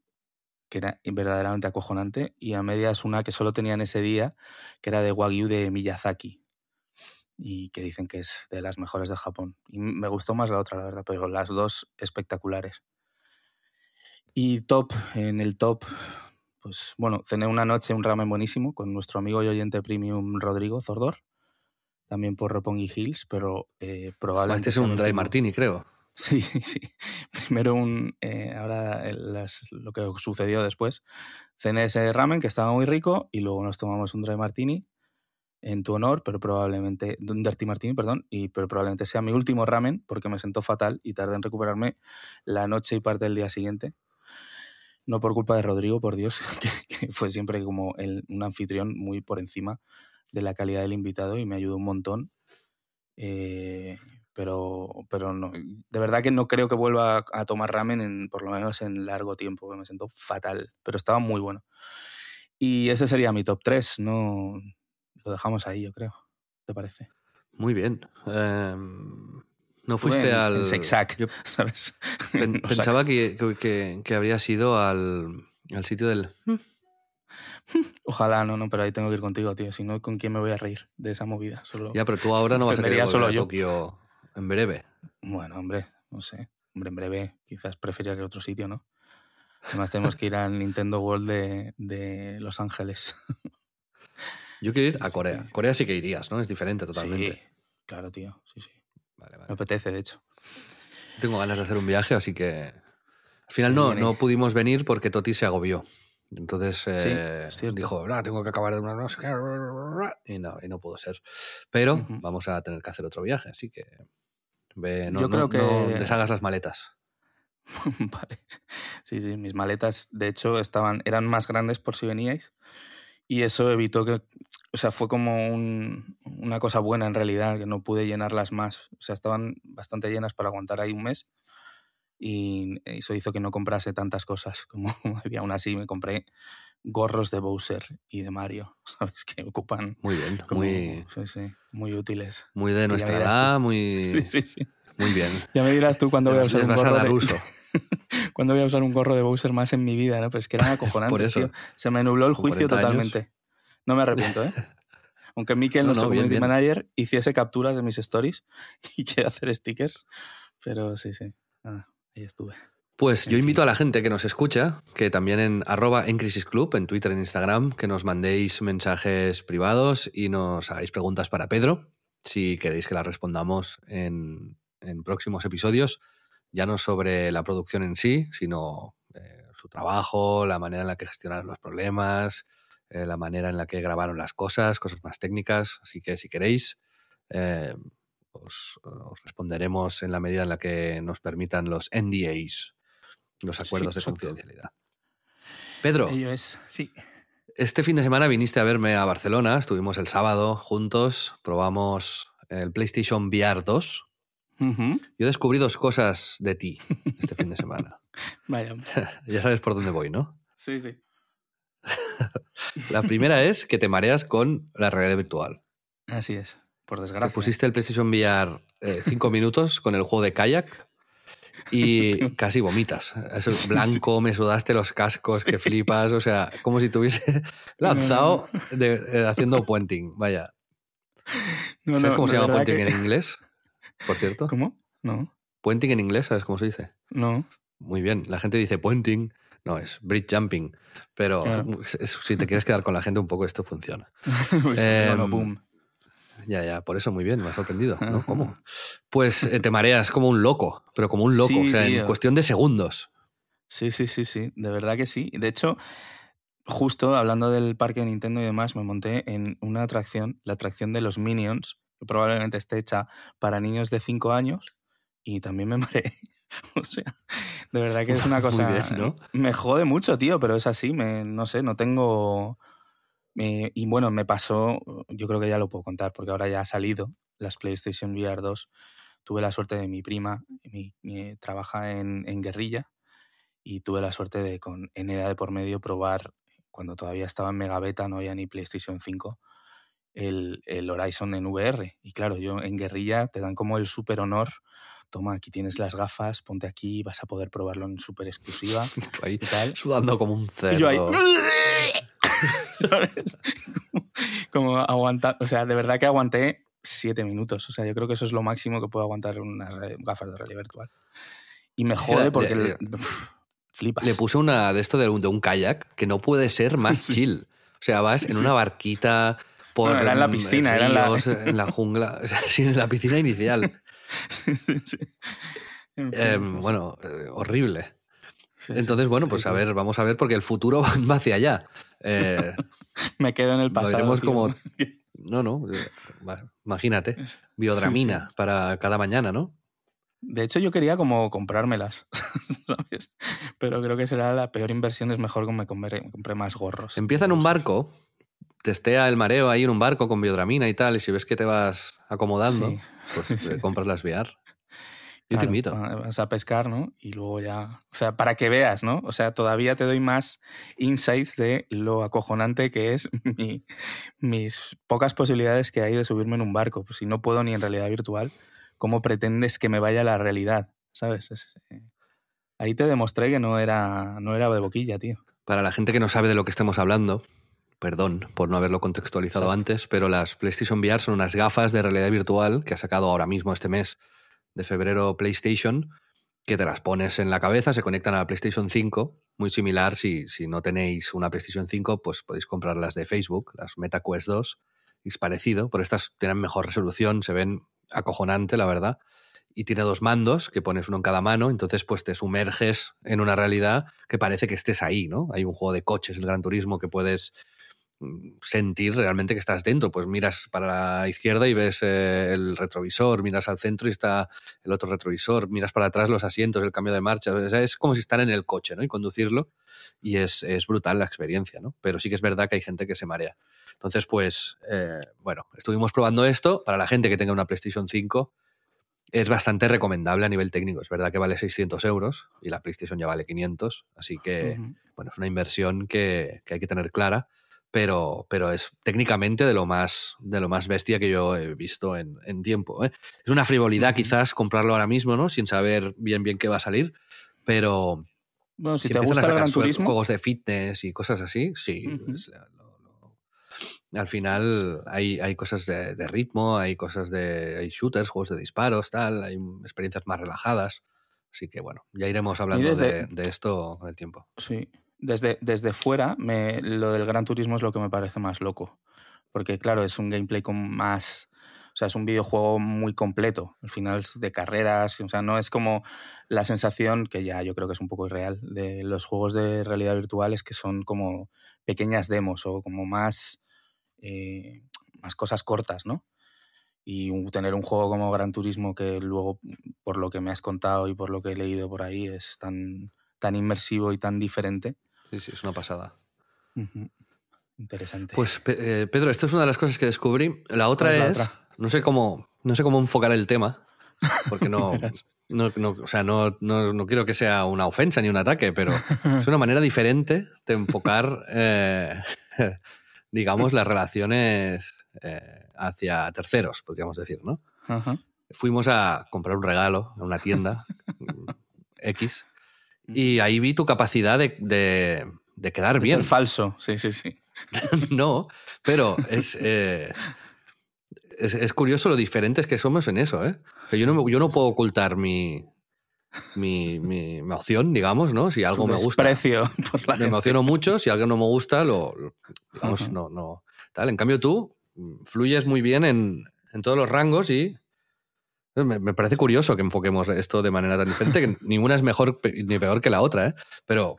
B: que era verdaderamente acojonante, y a medias una que solo tenían ese día, que era de Wagyu de Miyazaki, y que dicen que es de las mejores de Japón. Y me gustó más la otra, la verdad, pero las dos espectaculares. Y top, en el top, pues bueno, cené una noche un ramen buenísimo con nuestro amigo y oyente premium Rodrigo Zordor, también por Roppongi Hills, pero eh, probablemente...
A: Este es un dry martini, creo.
B: Sí, sí. Primero un. eh, ahora las- lo que sucedió después. Cené ese ramen que estaba muy rico y luego nos tomamos un dry martini en tu honor, pero probablemente. Un dirty martini, perdón, y, pero probablemente sea mi último ramen porque me sentó fatal y tardé en recuperarme la noche y parte del día siguiente. No por culpa de Rodrigo, por Dios, que, que fue siempre como el- un anfitrión muy por encima de la calidad del invitado y me ayudó un montón. Eh, pero, pero no, de verdad que no creo que vuelva a, tomar ramen en, por lo menos en largo tiempo, me siento fatal, pero estaba muy bueno. Y ese sería mi top 3, no lo dejamos ahí, yo creo. ¿Te parece?
A: Muy bien. Em, no fuiste al.
B: en
A: pensaba que, que, que- que habrías ido al, al sitio del.
B: Ojalá, no, no, pero ahí tengo que ir contigo, tío. Si no, ¿con quién me voy a reír de esa movida? Solo...
A: Ya, pero tú ahora no vas a querer volver
B: solo
A: a
B: yo.
A: Tokio en breve.
B: Bueno, hombre, no sé. Hombre, en breve, quizás preferiría ir a otro sitio, ¿no? Además, tenemos que ir al Nintendo World de, de Los Ángeles.
A: Yo quiero ir a Corea.
B: sí.
A: Corea sí que irías, ¿no? Es diferente totalmente.
B: Sí, claro, tío. Sí, sí.
A: Vale,
B: Me apetece, de hecho.
A: Tengo ganas de hacer un viaje, así que. Al final no,
B: viene.
A: no pudimos venir porque Toti se agobió. Entonces eh,
B: cierto.
A: dijo, "Ah, tengo que acabar de una no sé qué", y no, y no pudo ser. Pero
B: Ujú.
A: vamos a tener que hacer otro viaje, así que ve, no,
B: Yo
A: no-
B: creo
A: no
B: que-
A: deshagas las maletas.
B: vale. Sí, sí, mis maletas, de hecho, estaban, eran más grandes por si veníais. Y eso evitó que. O sea, fue como un- una cosa buena en realidad, que no pude llenarlas más. O sea, estaban bastante llenas para aguantar ahí un mes y eso hizo que no comprase tantas cosas como había. Aún así me compré gorros de Bowser y de Mario, ¿sabes? Que ocupan
A: Muy bien,
B: como,
A: muy,
B: sí, sí, muy útiles.
A: muy de nuestra
B: tú.
A: edad, muy,
B: Sí, sí, sí.
A: muy bien.
B: Ya me dirás tú cuándo voy a usar un gorro de,
A: uso.
B: cuándo voy a usar un gorro de Bowser más en mi vida, ¿no? Pero es que eran acojonantes, tío. Se me nubló el juicio
A: 40 años.
B: totalmente. No me arrepiento, ¿eh? Aunque Mikel,
A: No,
B: nuestro
A: no, bien,
B: community
A: bien.
B: manager, hiciese capturas de mis stories y quiere hacer stickers. Pero sí, sí. Nada, ahí estuve.
A: Pues
B: En
A: yo
B: fin.
A: invito a la gente que nos escucha, que también en arroba en Crisis Club, en Twitter, en Instagram, que nos mandéis mensajes privados y nos hagáis preguntas para Pedro, si queréis que las respondamos en, en próximos episodios, ya no sobre la producción en sí, sino eh, su trabajo, la manera en la que gestionaron los problemas, eh, la manera en la que grabaron las cosas, cosas más técnicas. Así que si queréis, eh, os, os responderemos en la medida en la que nos permitan los NDAs, los
B: Sí,
A: acuerdos de confidencialidad. Pedro,
B: Ello es, sí.
A: este fin de semana viniste a verme a Barcelona, estuvimos el sábado juntos, probamos el PlayStation VR 2.
B: Ujú.
A: Yo descubrí dos cosas de ti este fin de semana.
B: Vaya,
A: ya sabes por dónde voy, ¿no?
B: Sí, sí.
A: La primera es que te mareas con la realidad virtual.
B: Así es. Por
A: Te
B: desgracia.
A: pusiste el PlayStation VR eh, cinco minutos con el juego de kayak y casi vomitas. Eso es blanco, me sudaste los cascos, que flipas. O sea, como si te hubiese lanzado de- eh, haciendo puenting. Vaya.
B: No,
A: ¿Sabes
B: no,
A: cómo se llama puenting
B: que-
A: en inglés? Por cierto.
B: ¿Cómo? No,
A: Puenting en inglés, ¿sabes cómo se dice?
B: no.
A: Muy bien. La gente dice puenting. No, es bridge jumping. Pero
B: Claro.
A: si te quieres quedar con la gente un poco, esto funciona.
B: Pues, no,
A: Em,
B: boom.
A: Ya, ya, por eso muy bien, me ha sorprendido, ¿no? ¿Cómo? Pues eh, te mareas como un loco, pero como un loco,
B: Sí,
A: o sea, en
B: tío.
A: cuestión de segundos.
B: Sí, sí, sí, sí. De verdad que sí. De hecho, justo hablando del parque de Nintendo y demás, me monté en una atracción, la atracción de los Minions, que probablemente esté hecha para niños de 5 años, y también me mareé. O sea, de verdad que es una cosa.
A: bien, ¿no?
B: Me jode mucho, tío, pero es así. Me, no sé, no tengo. Me- y bueno, me pasó, yo creo que ya lo puedo contar, porque ahora ya ha salido las PlayStation VR 2. Tuve la suerte de mi prima, mi, mi- trabaja en, en guerrilla, y tuve la suerte de con N edad de por medio probar, cuando todavía estaba en Megabeta, no había ni PlayStation 5, el, el Horizon en VR. Y claro, yo en guerrilla te dan como el super honor. Toma, aquí tienes las gafas, ponte aquí, vas a poder probarlo en super exclusiva
A: ahí
B: y tal.
A: sudando como un cerdo.
B: Y yo ahí. ¿Sabes? Como, como aguantar. O sea, de verdad que aguanté siete minutos. O sea, yo creo que eso es lo máximo que puedo aguantar unas gafas de realidad virtual. Y me jode porque.
A: le-
B: flipas.
A: Le puse una de esto de un, de un kayak que no puede ser más
B: Sí.
A: chill. O sea, vas en
B: Sí.
A: una barquita por
B: Bueno, era en la
A: mm,
B: piscina, era en la-
A: en la jungla, o sea, sí, en la piscina inicial.
B: Sí. En fin,
A: Eh,
B: pues,
A: bueno, eh, horrible. Entonces, bueno, pues a ver, vamos a ver porque el futuro va hacia allá. Eh,
B: Me quedo en el pasado.
A: como- no, no, eh, imagínate, biodramina para cada mañana, ¿no?
B: De hecho, yo quería como comprármelas, ¿sabes? Pero creo que será la peor inversión, es mejor que me compré, más gorros.
A: Empieza en un barco, testea el mareo ahí en un barco con biodramina y tal, y si ves que te vas acomodando,
B: Sí.
A: pues eh, compras las VR. Yo te invito.
B: va- Vas a pescar, ¿no? Y luego ya. O sea, para que veas, ¿no? O sea, todavía te doy más insights de lo acojonante que es mi- mis pocas posibilidades que hay de subirme en un barco. Pues si no puedo ni en realidad virtual, ¿cómo pretendes que me vaya a la realidad? ¿Sabes? Es- eh, ahí te demostré que no era, no era de boquilla, tío.
A: Para la gente que no sabe de lo que estemos hablando, perdón por no haberlo contextualizado
B: Exacto.
A: antes, pero las PlayStation VR son unas gafas de realidad virtual que ha sacado ahora mismo este mes de febrero PlayStation, que te las pones en la cabeza, se conectan a la PlayStation 5, muy similar, si, si no tenéis una PlayStation 5, pues podéis comprar las de Facebook, las Meta Quest 2, es parecido, pero estas tienen mejor resolución, se ven acojonante, la verdad, y tiene dos mandos que pones uno en cada mano, entonces pues te sumerges en una realidad que parece que estés ahí, ¿no? Hay un juego de coches, el Gran Turismo, que puedes sentir realmente que estás dentro. Pues miras para la izquierda y ves eh, el retrovisor, miras al centro y está el otro retrovisor, miras para atrás los asientos, el cambio de marcha. es como si estar en el coche ¿no? y conducirlo y es, brutal la experiencia, ¿no? Pero sí que es verdad que hay gente que se marea. Entonces, pues, eh, bueno, estuvimos probando esto. Para la gente que tenga una PlayStation 5, es bastante recomendable a nivel técnico. Es verdad que vale 600 euros y la PlayStation ya vale 500, así que, bueno, es una inversión que, que hay que tener clara pero, pero es técnicamente de lo más, de lo más bestia que yo he visto en, en tiempo. ¿eh? Es una frivolidad quizás comprarlo ahora mismo, ¿no? Sin saber bien bien qué va a salir, pero...
B: Bueno, si, te gusta el Gran Turismo...
A: Juegos de fitness y cosas así, sí. al final hay, hay cosas de, de, ritmo, hay cosas de... hay shooters, juegos de disparos, tal, hay experiencias más relajadas. Así que bueno, ya iremos hablando de, de esto con el tiempo.
B: Sí desde, desde fuera, me, lo del Gran Turismo es lo que me parece más loco. Porque, claro, es un gameplay con más. O sea, es un videojuego muy completo. Al final es de carreras. O sea, no es como la sensación, que ya yo creo que es un poco irreal, de los juegos de realidad virtual, es que son como pequeñas demos o como más. Eh, más cosas cortas, ¿no? Y tener un juego como Gran Turismo que luego, por lo que me has contado y por lo que he leído por ahí, es tan, tan inmersivo y tan diferente,
A: Sí, sí, es una pasada.
B: Interesante.
A: Pues eh, Pedro, esta es una de las cosas que descubrí. La otra es, no sé cómo, no sé cómo enfocar el tema, porque no, no, o sea, no, no, quiero que sea una ofensa ni un ataque, pero es una manera diferente de enfocar, eh, digamos, las relaciones eh, hacia terceros, podríamos decir, ¿no? Fuimos a comprar un regalo a una tienda X y ahí vi tu capacidad de, de, quedar bien.
B: falso, sí, sí, sí.
A: no, pero eh, es, es, curioso lo diferentes que somos en eso. ¿eh? Yo, no, yo no puedo ocultar mi, mi, mi, emoción, digamos, ¿no? Si algo me gusta.
B: por la
A: Me emociono mucho, si algo no me gusta, lo, digamos, no, no. Tal. En cambio, tú fluyes muy bien en, en todos los rangos y me, parece curioso que enfoquemos esto de manera tan diferente, que ninguna es mejor ni peor que la otra, ¿eh? Pero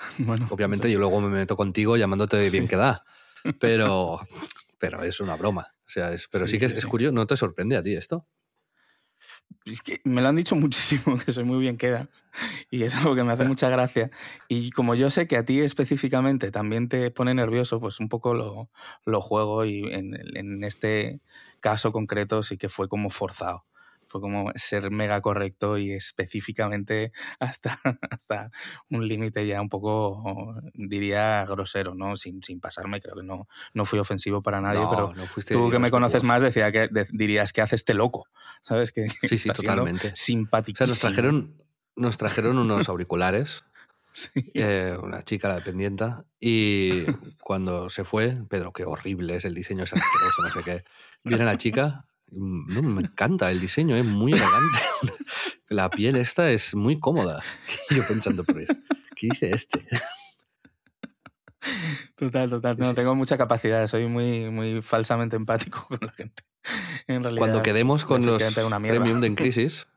A: obviamente yo luego me meto contigo llamándote bien que da. Pero, pero es una broma. O sea, pero sí, que es, curioso, ¿no te sorprende a ti esto?
B: Es que me lo han dicho muchísimo, que soy muy bien queda. Y es algo que me hace mucha gracia. Y como yo sé que a ti específicamente también te pone nervioso, pues un poco lo, lo juego y en, en, este caso concreto sí que fue como forzado fue como ser mega correcto y específicamente hasta, hasta un límite ya un poco, diría, grosero, ¿no? Sin, sin pasarme, creo que no, no fui ofensivo para nadie, pero tú que me conoces más decía que, dirías que haces este loco, ¿sabes? Que,
A: sí, sí, totalmente.
B: Simpático.
A: O sea, nos trajeron, nos trajeron unos auriculares. Eh, una chica, la dependienta, y cuando se fue, Pedro, qué horrible es el diseño, es asqueroso, no sé qué. Viene la chica, no, me encanta el diseño, es muy elegante. La piel esta es muy cómoda. Y yo pensando, pues, ¿qué dice este?
B: Total, total. No, tengo mucha capacidad, soy muy, muy falsamente empático con la gente. En realidad,
A: Cuando quedemos con los Premium de En Crisis,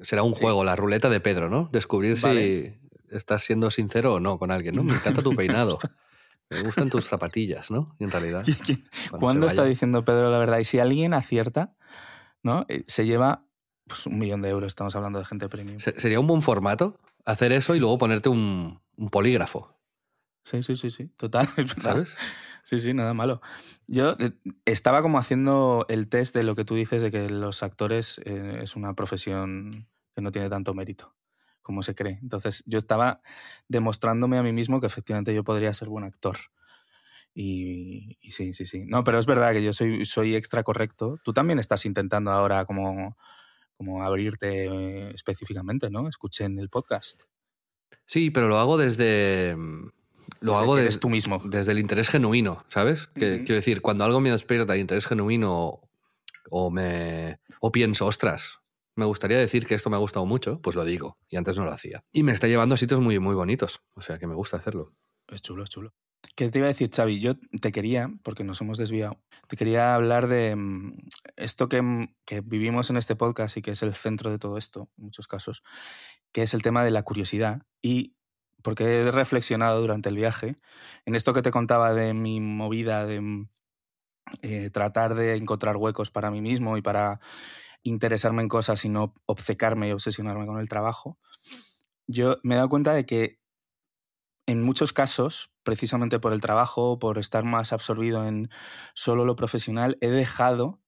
A: será un juego, la ruleta de Pedro, ¿no? Descubrir si estás siendo sincero o no con alguien, ¿no? Me encanta tu peinado. Me gustan tus zapatillas, ¿no? En realidad.
B: ¿Cuándo está diciendo Pedro la verdad? Y si alguien acierta, ¿no? Se lleva pues, un millón de euros, estamos hablando de gente premium.
A: Sería un buen formato hacer eso y luego ponerte un, polígrafo.
B: Sí, sí, sí, sí, total. ¿Sabes? Sí, sí, nada malo. Yo eh, estaba como haciendo el test de lo que tú dices de que los actores eh, es una profesión que no tiene tanto mérito como se cree. Entonces yo estaba demostrándome a mí mismo que efectivamente yo podría ser buen actor. Y, sí, sí, sí. No, pero es verdad que yo soy, soy extra correcto. Tú también estás intentando ahora como, como abrirte específicamente, ¿no? Escuchen el podcast.
A: Sí, pero lo hago desde... Lo hago desde
B: tú mismo.
A: Desde el interés genuino, ¿sabes? que, quiero decir, cuando algo me despierta interés genuino o me o pienso, ostras, me gustaría decir que esto me ha gustado mucho, pues lo digo. Y antes no lo hacía. Y me está llevando a sitios muy, muy bonitos. O sea que me gusta hacerlo.
B: Es chulo, es chulo. ¿Qué te iba a decir, Xavi? Yo te quería, porque nos hemos desviado, te quería hablar de mm, esto que, mm, que, vivimos en este podcast y que es el centro de todo esto, en muchos casos, que es el tema de la curiosidad. Y porque he reflexionado durante el viaje en esto que te contaba de mi movida de mm, eh, tratar de encontrar huecos para mí mismo y para interesarme en cosas y no obcecarme y obsesionarme con el trabajo, yo me he dado cuenta de que en muchos casos, precisamente por el trabajo, por estar más absorbido en solo lo profesional, he dejado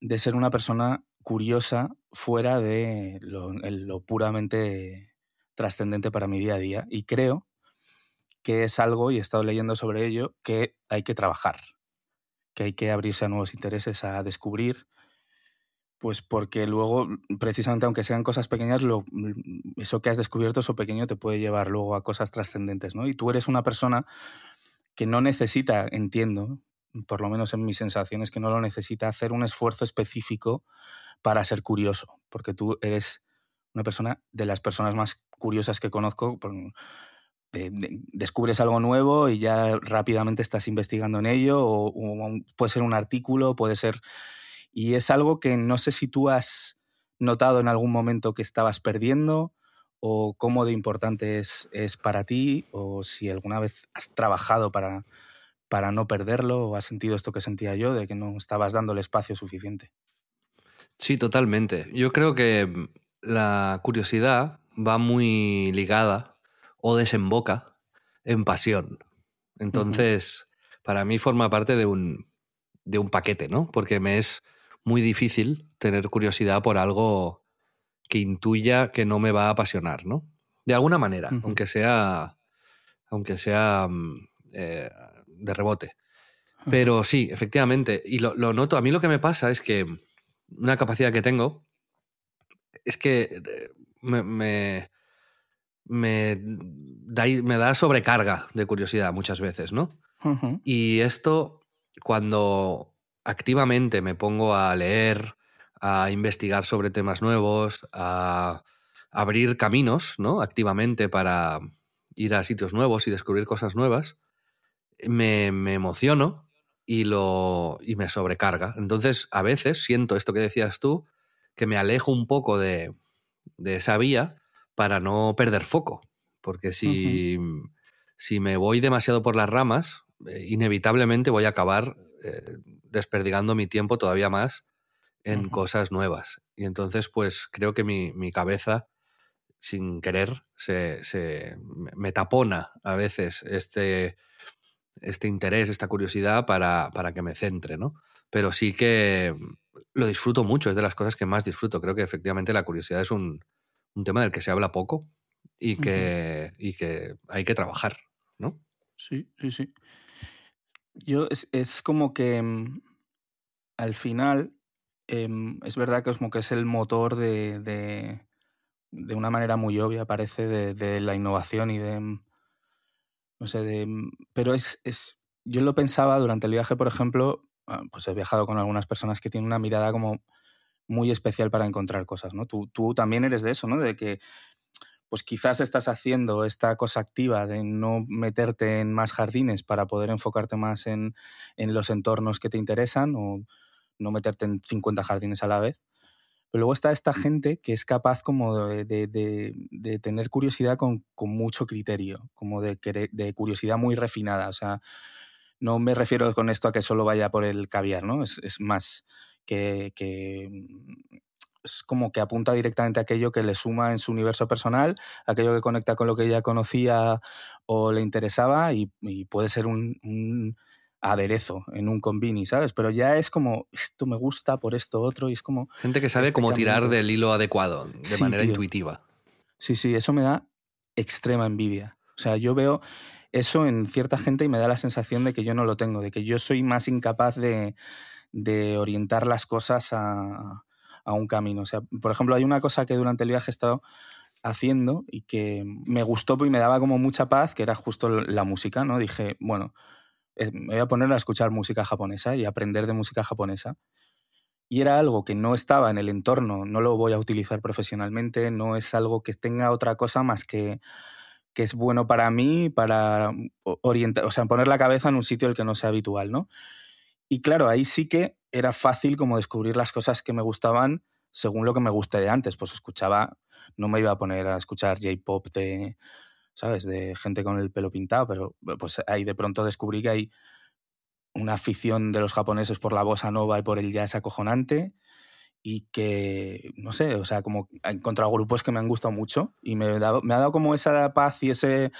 B: de ser una persona curiosa fuera de lo, puramente trascendente para mi día a día. Y creo que es algo, y he estado leyendo sobre ello, que hay que trabajar, que hay que abrirse a nuevos intereses, a descubrir, pues porque luego, precisamente aunque sean cosas pequeñas, lo, eso que has descubierto, eso pequeño, te puede llevar luego a cosas trascendentes, ¿no? Y tú eres una persona que no necesita, entiendo, por lo menos en mis sensaciones, que no lo necesita hacer un esfuerzo específico para ser curioso, porque tú eres una persona de las personas más curiosas que conozco. descubres algo nuevo y ya rápidamente estás investigando en ello, o puede ser un artículo, puede ser y es algo que no sé si tú has notado en algún momento que estabas perdiendo o cómo de importante es, es para ti o si alguna vez has trabajado para, para no perderlo o has sentido esto que sentía yo de que no estabas dando el espacio suficiente.
A: Sí, totalmente. Yo creo que la curiosidad va muy ligada o desemboca en pasión. Entonces, para mí forma parte de un, de un paquete, ¿no? Porque me es muy difícil tener curiosidad por algo que intuya que no me va a apasionar, ¿no? De alguna manera, aunque sea, aunque sea mm, eh, de rebote. Pero sí, efectivamente, y lo, noto, a mí lo que me pasa es que una capacidad que tengo es que eh, me, me, me, da, me da sobrecarga de curiosidad muchas veces, ¿no? Y esto, cuando activamente me pongo a leer, a investigar sobre temas nuevos, a abrir caminos, ¿no? Activamente para ir a sitios nuevos y descubrir cosas nuevas, me, emociono y, lo, y me sobrecarga. Entonces, a veces siento esto que decías tú, que me alejo un poco de, esa vía para no perder foco. Porque si, si me voy demasiado por las ramas, eh, inevitablemente voy a acabar eh, desperdigando mi tiempo todavía más en cosas nuevas. Y entonces, pues creo que mi, cabeza, sin querer, se, me tapona a veces este, este interés, esta curiosidad para, para, que me centre, ¿no? Pero sí que lo disfruto mucho, es de las cosas que más disfruto. Creo que efectivamente la curiosidad es un, tema del que se habla poco y que, y que hay que trabajar, ¿no?
B: Sí, sí, sí. Yo es, como que mm, al final em, es verdad que es como que es el motor de, de, una manera muy obvia, parece, de, la innovación y de. Mm, no sé, de. Mm, pero es, es. Yo lo pensaba durante el viaje, por ejemplo, ah, pues he viajado con algunas personas que tienen una mirada como muy especial para encontrar cosas, ¿no? Tú, tú también eres de eso, ¿no? De que pues quizás estás haciendo esta cosa activa de no meterte en más jardines para poder enfocarte más en, los entornos que te interesan o no meterte en 50 jardines a la vez. Pero luego está esta gente que es capaz como de, tener curiosidad con, mucho criterio, como de, de curiosidad muy refinada. O sea, no me refiero con esto a que solo vaya por el caviar, ¿no? Es, más que, es como que apunta directamente a aquello que le suma en su universo personal, aquello que conecta con lo que ella conocía o le interesaba y, puede ser un, aderezo en un combini, ¿sabes? Pero ya es como, esto me gusta por esto otro y es como...
A: Gente que sabe este cómo tirar del hilo adecuado, de manera intuitiva.
B: Sí, sí, eso me da extrema envidia. O sea, yo veo eso en cierta gente y me da la sensación de que yo no lo tengo, de que yo soy más incapaz de orientar las cosas a, a un camino. O sea, por ejemplo, hay una cosa que durante el viaje he estado haciendo y que me gustó y me daba como mucha paz, que era justo la música, ¿no? Dije, bueno, eh, me voy a poner a escuchar música japonesa y aprender de música japonesa. Y era algo que no estaba en el entorno, no lo voy a utilizar profesionalmente, no es algo que tenga otra cosa más que que es bueno para mí, para orientar, o sea, poner la cabeza en un sitio el que no sea habitual, ¿no? Y claro, ahí sí que era fácil como descubrir las cosas que me gustaban según lo que me guste de antes. Pues escuchaba, no me iba a poner a escuchar J-pop de, ¿sabes? De gente con el pelo pintado, pero pues ahí de pronto descubrí que hay una afición de los japoneses por la bossa nova y por el jazz acojonante y que, no sé, o sea, como he encontrado grupos que me han gustado mucho y me, me ha dado como esa paz y ese,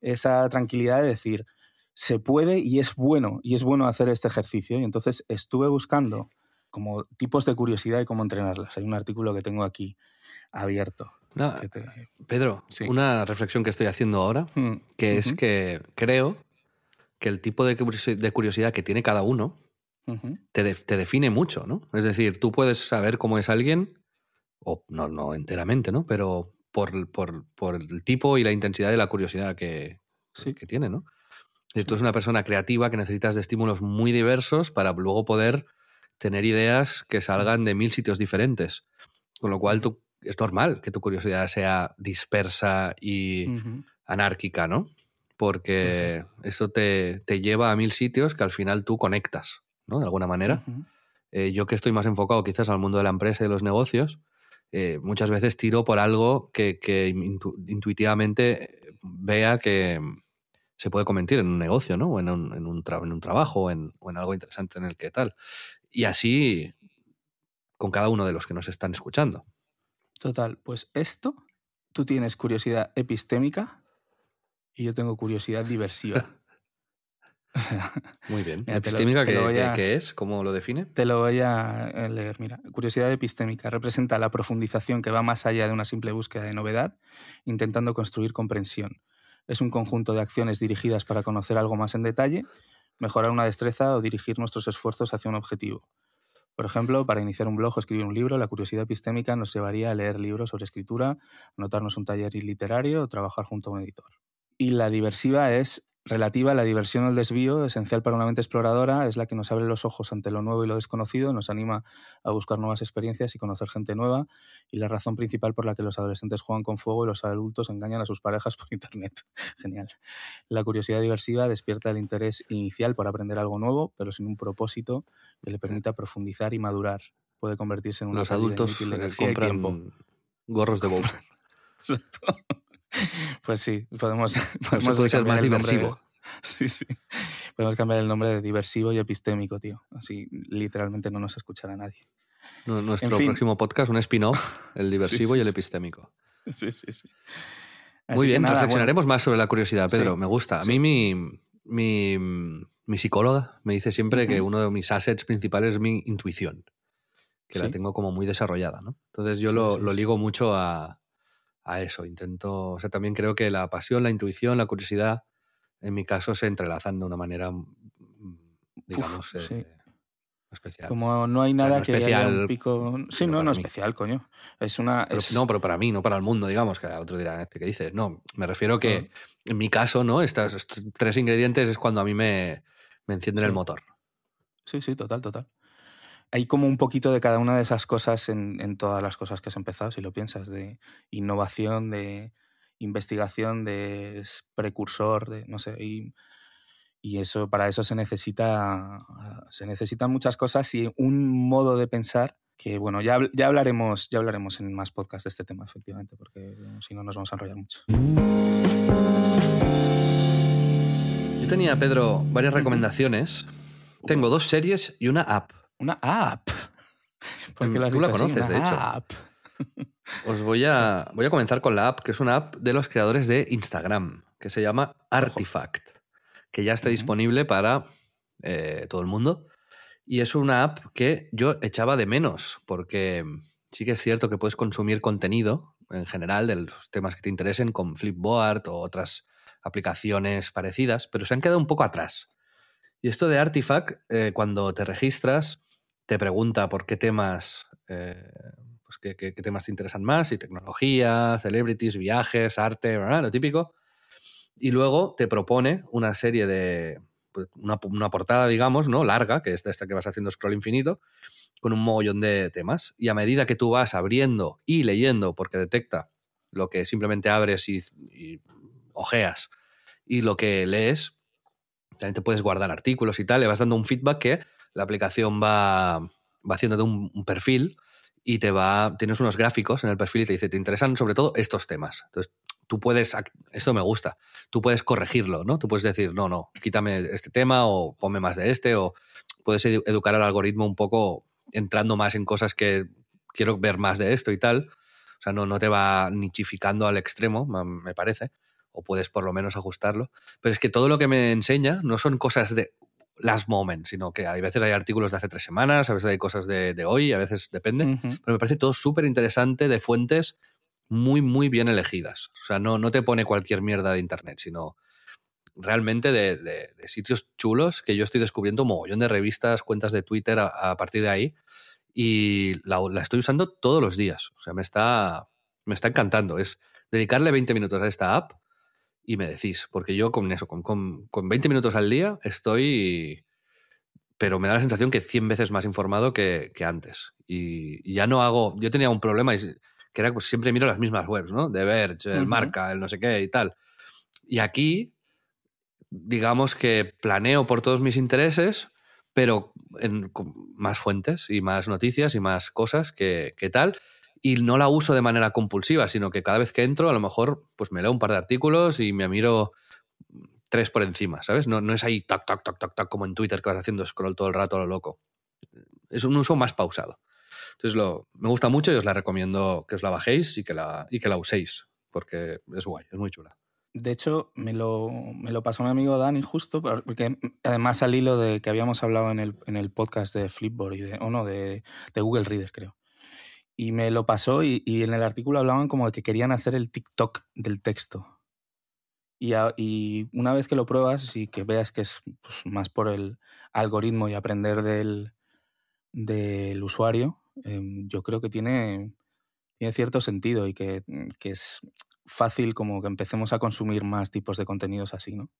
B: esa tranquilidad de decir, se puede y es bueno, y es bueno hacer este ejercicio. Y entonces estuve buscando como tipos de curiosidad y cómo entrenarlas. Hay un artículo que tengo aquí abierto.
A: Pedro, una reflexión que estoy haciendo ahora, mm, que es que creo que el tipo de curiosidad que tiene cada uno te, define mucho, ¿no? Es decir, tú puedes saber cómo es alguien, o no, no enteramente, ¿no? Pero por, por, por el tipo y la intensidad de la curiosidad que, que tiene, ¿no? Decir, tú eres una persona creativa que necesitas de estímulos muy diversos para luego poder tener ideas que salgan de mil sitios diferentes. Con lo cual tú, es normal que tu curiosidad sea dispersa y anárquica, ¿no? Porque eso te, te, lleva a mil sitios que al final tú conectas. ¿no? De alguna manera. Eh, yo que estoy más enfocado quizás al mundo de la empresa y de los negocios, eh, muchas veces tiro por algo que, intuitivamente vea que se puede convertir en un negocio, ¿no? O en un, en un, en un trabajo o en, algo interesante en el que tal. Y así con cada uno de los que nos están escuchando.
B: Total, pues esto, tú tienes curiosidad epistémica y yo tengo curiosidad diversiva.
A: Muy bien. ¿Epistémica ¿qué, es? ¿Cómo lo define?
B: Te lo voy a eh, leer. Mira, curiosidad epistémica representa la profundización que va más allá de una simple búsqueda de novedad, intentando construir comprensión. Es un conjunto de acciones dirigidas para conocer algo más en detalle, mejorar una destreza o dirigir nuestros esfuerzos hacia un objetivo. Por ejemplo, para iniciar un blog o escribir un libro, la curiosidad epistémica nos llevaría a leer libros sobre escritura, anotarnos un taller literario o trabajar junto a un editor. Y la diversiva es relativa a la diversión o el desvío, esencial para una mente exploradora, es la que nos abre los ojos ante lo nuevo y lo desconocido, nos anima a buscar nuevas experiencias y conocer gente nueva, y la razón principal por la que los adolescentes juegan con fuego y los adultos engañan a sus parejas por Internet. Genial. La curiosidad diversiva despierta el interés inicial por aprender algo nuevo, pero sin un propósito que le permita profundizar y madurar. Puede convertirse en una...
A: Los adultos eh, compran gorros de bolsa.
B: Pues sí, podemos,
A: podemos ser más diversivo.
B: sí, sí. Podemos cambiar el nombre de diversivo y epistémico, tío. Así literalmente no nos escuchará nadie.
A: nuestro próximo podcast, un spin-off, el diversivo y el epistémico.
B: Sí, sí, sí.
A: Muy bien, reflexionaremos más sobre la curiosidad, Pedro. me gusta. A mí mi, mi, mi, psicóloga me dice siempre que uno de mis assets principales es mi intuición, que la tengo como muy desarrollada. ¿no? Entonces yo lo, lo ligo mucho a, a eso. Intento, o sea, también creo que la pasión, la intuición, la curiosidad, en mi caso, se entrelazan de una manera, mm, digamos, eh, especial.
B: Como no hay nada que especial, haya un pico... Sí, no, no, especial, coño. Es una...
A: No, pero para mí, no para el mundo, digamos, que otro dirá, ¿qué dices? No, me refiero que en mi caso, ¿no? Estos tres ingredientes es cuando a mí me, me encienden el motor.
B: Sí, sí, total, total hay como un poquito de cada una de esas cosas en, todas las cosas que has empezado, si lo piensas, de innovación, de investigación, de precursor, de no sé, y, eso, para eso se necesita, se necesitan muchas cosas y un modo de pensar que bueno, ya, ya hablaremos, ya hablaremos en más podcasts de este tema, efectivamente, porque si no nos vamos a enrollar mucho.
A: Yo tenía, Pedro, varias recomendaciones. Tengo dos series y una app.
B: Una app.
A: Porque Tú la conoces, de hecho. Os voy a, voy a comenzar con la app, que es una app de los creadores de Instagram, que se llama Artifact, que ya está disponible para eh, todo el mundo. Y es una app que yo echaba de menos, porque sí que es cierto que puedes consumir contenido en general de los temas que te interesen con Flipboard o otras aplicaciones parecidas, pero se han quedado un poco atrás. Y esto de Artifact, eh, cuando te registras, te pregunta por qué temas, eh, pues qué, temas te interesan más, y tecnología, celebrities, viajes, arte, lo típico. Y luego te propone una serie de, pues, una, portada, digamos, ¿no? Larga, que es esta que vas haciendo scroll infinito, con un mogollón de temas. Y a medida que tú vas abriendo y leyendo, porque detecta lo que simplemente abres y ojeas, y lo que lees, también te puedes guardar artículos y tal, le vas dando un feedback que la aplicación va, va haciéndote un, perfil y te va, tienes unos gráficos en el perfil y te dice, te interesan sobre todo estos temas. Entonces, tú puedes, esto me gusta, tú puedes corregirlo, ¿no? Tú puedes decir, no, no, quítame este tema o ponme más de este, o puedes educar al algoritmo un poco entrando más en cosas que quiero ver más de esto y tal. O sea, no, no te va nichificando al extremo, me parece, o puedes por lo menos ajustarlo. Pero es que todo lo que me enseña no son cosas de last moment, sino que a veces hay artículos de hace tres semanas, a veces hay cosas de, hoy, a veces depende, pero me parece todo súper interesante de fuentes muy, muy bien elegidas. O sea, no, no te pone cualquier mierda de internet, sino realmente de, sitios chulos que yo estoy descubriendo un mogollón de revistas, cuentas de Twitter a, partir de ahí y la, estoy usando todos los días. O sea, me está, me está encantando. Es dedicarle 20 minutos a esta app y me decís, porque yo con eso, con, con, 20 minutos al día estoy, pero me da la sensación que 100 veces más informado que, antes. Y, ya no hago, yo tenía un problema que era pues siempre miro las mismas webs, ¿no? De Verge, el Marca, el no sé qué y tal. Y aquí, digamos que planeo por todos mis intereses, pero en más fuentes y más noticias y más cosas que, que tal y no la uso de manera compulsiva, sino que cada vez que entro, a lo mejor, pues me leo un par de artículos y me miro tres por encima, ¿sabes? No, no es ahí tac, tac, tac, tac, tac, como en Twitter que vas haciendo scroll todo el rato a lo loco. Es un uso más pausado. Entonces lo, me gusta mucho y os la recomiendo que os la bajéis y que la, y que la uséis, porque es guay, es muy chula.
B: De hecho, me lo, me lo pasó mi amigo Dani justo, porque además al hilo de que habíamos hablado en el, en el podcast de Flipboard, o no, de, de Google Reader, creo y me lo pasó y, en el artículo hablaban como de que querían hacer el TikTok del texto. Y, y una vez que lo pruebas y que veas que es pues, más por el algoritmo y aprender del, del usuario, em, yo creo que tiene, tiene cierto sentido y que, que, es fácil como que empecemos a consumir más tipos de contenidos así, ¿no?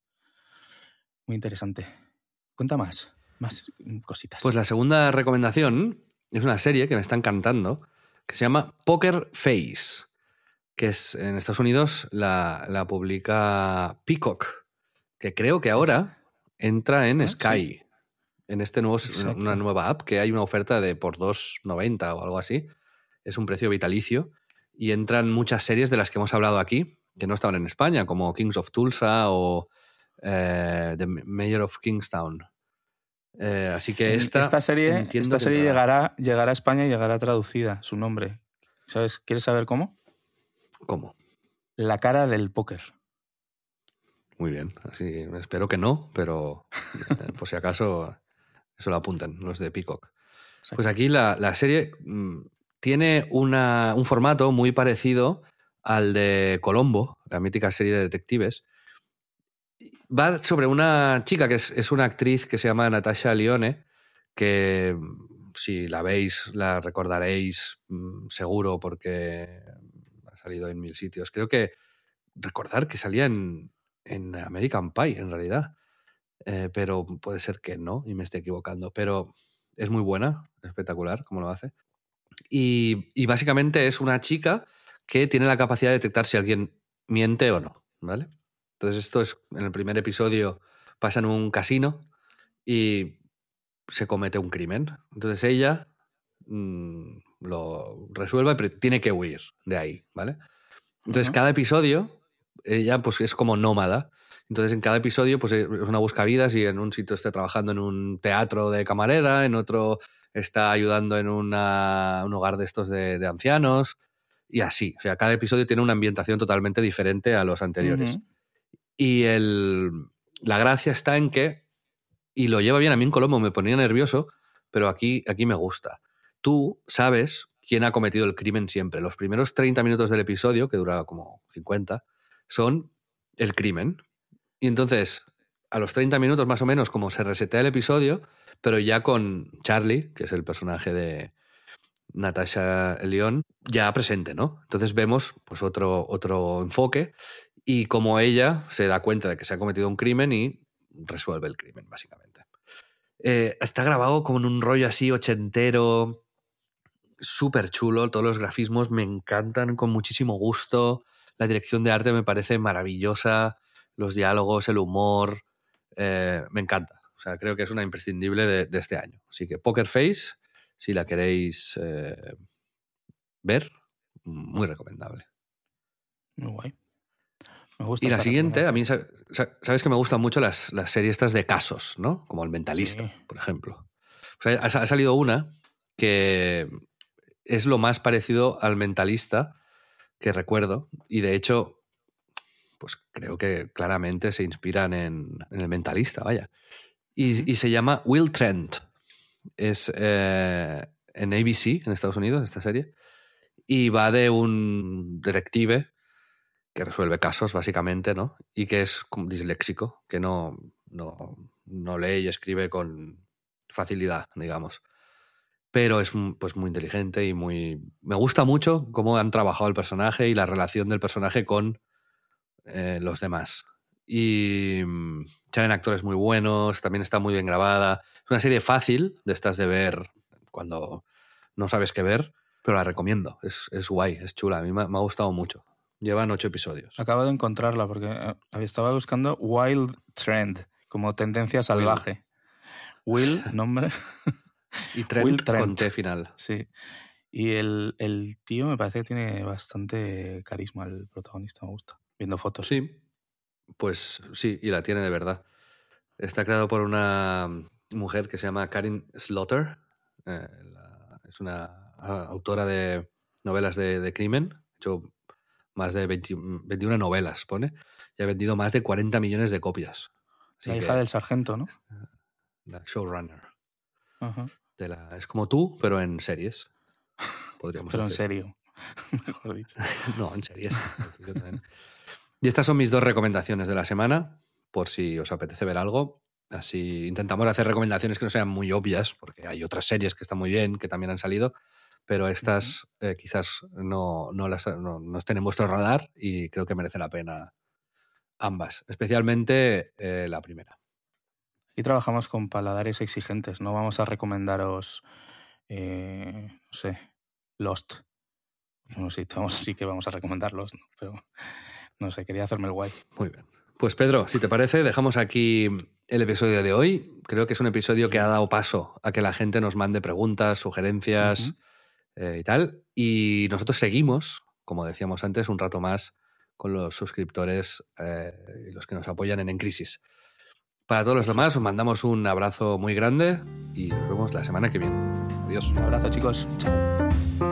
B: Muy interesante. Cuenta más, más cositas.
A: Pues la segunda recomendación es una serie que me está encantando, que se llama Poker Face, que es en Estados Unidos la, publica Peacock, que creo que ahora entra en ah, Sky, en este nuevo, una nueva app, que hay una oferta de por 2,90 o algo así. Es un precio vitalicio. Y entran muchas series de las que hemos hablado aquí, que no estaban en España, como Kings of Tulsa o eh, The Mayor of Kingstown. Eh, así que esta,
B: serie, esta serie llegará, llegará a España y llegará traducida, su nombre. ¿Sabes? ¿Quieres saber cómo?
A: ¿Cómo?
B: La cara del póker.
A: Muy bien, así espero que no, pero eh, por si acaso eso lo apuntan los de Peacock. Pues aquí la, serie mm, tiene una, un formato muy parecido al de Colombo, la mítica serie de detectives, va sobre una chica que es, una actriz que se llama Natasha Lione, que mm, si la veis la recordaréis mm, seguro porque ha salido en mil sitios. Creo que recordar que salía en, American Pie, en realidad. Eh, pero puede ser que no y me esté equivocando. Pero es muy buena, espectacular como lo hace. Y, y básicamente es una chica que tiene la capacidad de detectar si alguien miente o no, ¿vale? Entonces esto es, en el primer episodio pasa en un casino y se comete un crimen. Entonces ella mm, lo resuelve, pero tiene que huir de ahí, ¿vale? Entonces cada episodio, ella pues es como nómada. Entonces en cada episodio pues es una buscavidas y en un sitio está trabajando en un teatro de camarera, en otro está ayudando en un hogar de estos de, ancianos y así. O sea, cada episodio tiene una ambientación totalmente diferente a los anteriores. Y el, la gracia está en que, y lo lleva bien, a mí en Colombo me ponía nervioso, pero aquí, aquí me gusta. Tú sabes quién ha cometido el crimen siempre. Los primeros 30 minutos del episodio, que dura como 50, son el crimen. Y entonces, a los 30 minutos más o menos, como se resetea el episodio, pero ya con Charlie, que es el personaje de Natasha León, ya presente, ¿no? Entonces vemos pues otro, otro enfoque y como ella se da cuenta de que se ha cometido un crimen y resuelve el crimen, básicamente. Eh, está grabado como en un rollo así ochentero, súper chulo, todos los grafismos me encantan con muchísimo gusto, la dirección de arte me parece maravillosa, los diálogos, el humor, eh, me encanta. O sea, creo que es una imprescindible de, este año. Así que Poker Face, si la queréis eh, ver, muy recomendable.
B: Muy guay. Me gusta
A: Y la siguiente, a mí, sa- sa- sabes que me gustan mucho las, las series estas de casos, ¿no? Como El Mentalista,
B: Sí.
A: por ejemplo. O sea, ha, ha salido una que es lo más parecido al Mentalista que recuerdo. Y de hecho, pues creo que claramente se inspiran en, en El Mentalista, vaya. Y, y se llama Will Trent. Es eh, en ABC, en Estados Unidos, esta serie. Y va de un detective que resuelve casos, básicamente, ¿no? Y que es disléxico, que no, no, no lee y escribe con facilidad, digamos. Pero es mm, pues, muy inteligente y muy... Me gusta mucho cómo han trabajado el personaje y la relación del personaje con eh, los demás. Y mm, salen actores muy buenos, también está muy bien grabada. Es una serie fácil de estas de ver cuando no sabes qué ver, pero la recomiendo. Es, es guay, es chula. A mí me ha gustado mucho. Llevan ocho episodios.
B: Acabo de encontrarla porque eh, estaba buscando Wild Trend, como tendencia salvaje. Will, nombre.
A: Y Trent,
B: Will Trent.
A: con T final.
B: Sí. Y el, el tío me parece que tiene bastante carisma, el protagonista, me gusta. Viendo fotos.
A: Sí, pues sí, y la tiene de verdad. Está creado por una mujer que se llama Karin Slaughter. eh, la- es una ah, autora de novelas de, de crimen. Hecho más de 20 21 novelas, pone. Y ha vendido más de 40 millones de copias. Así
B: La
A: que
B: hija del sargento, ¿no?
A: la showrunner.
B: Ajá.
A: de la- es como tú, pero en series. Podríamos
B: Pero en serio, mejor dicho.
A: No, en series. Y estas son mis dos recomendaciones de la semana, por si os apetece ver algo. Así intentamos hacer recomendaciones que no sean muy obvias, porque hay otras series que están muy bien, que también han salido, pero estas eh, quizás no, no, las, no, no estén en vuestro radar y creo que merece la pena ambas, especialmente eh, la primera.
B: Y trabajamos con paladares exigentes. No vamos a recomendaros, eh, no sé, Lost. Bueno, sí, sí que vamos a recomendar Lost, ¿no? pero no sé, quería hacerme el guay.
A: Muy bien. Pues Pedro, si te parece, dejamos aquí el episodio de hoy. Creo que es un episodio que ha dado paso a que la gente nos mande preguntas, sugerencias. Eh, y tal. Y nosotros seguimos, como decíamos antes, un rato más con los suscriptores eh, y los que nos apoyan en En Crisis. Para todos los demás, os mandamos un abrazo muy grande y nos vemos la semana que viene. Adiós.
B: Un abrazo, chicos. Chao.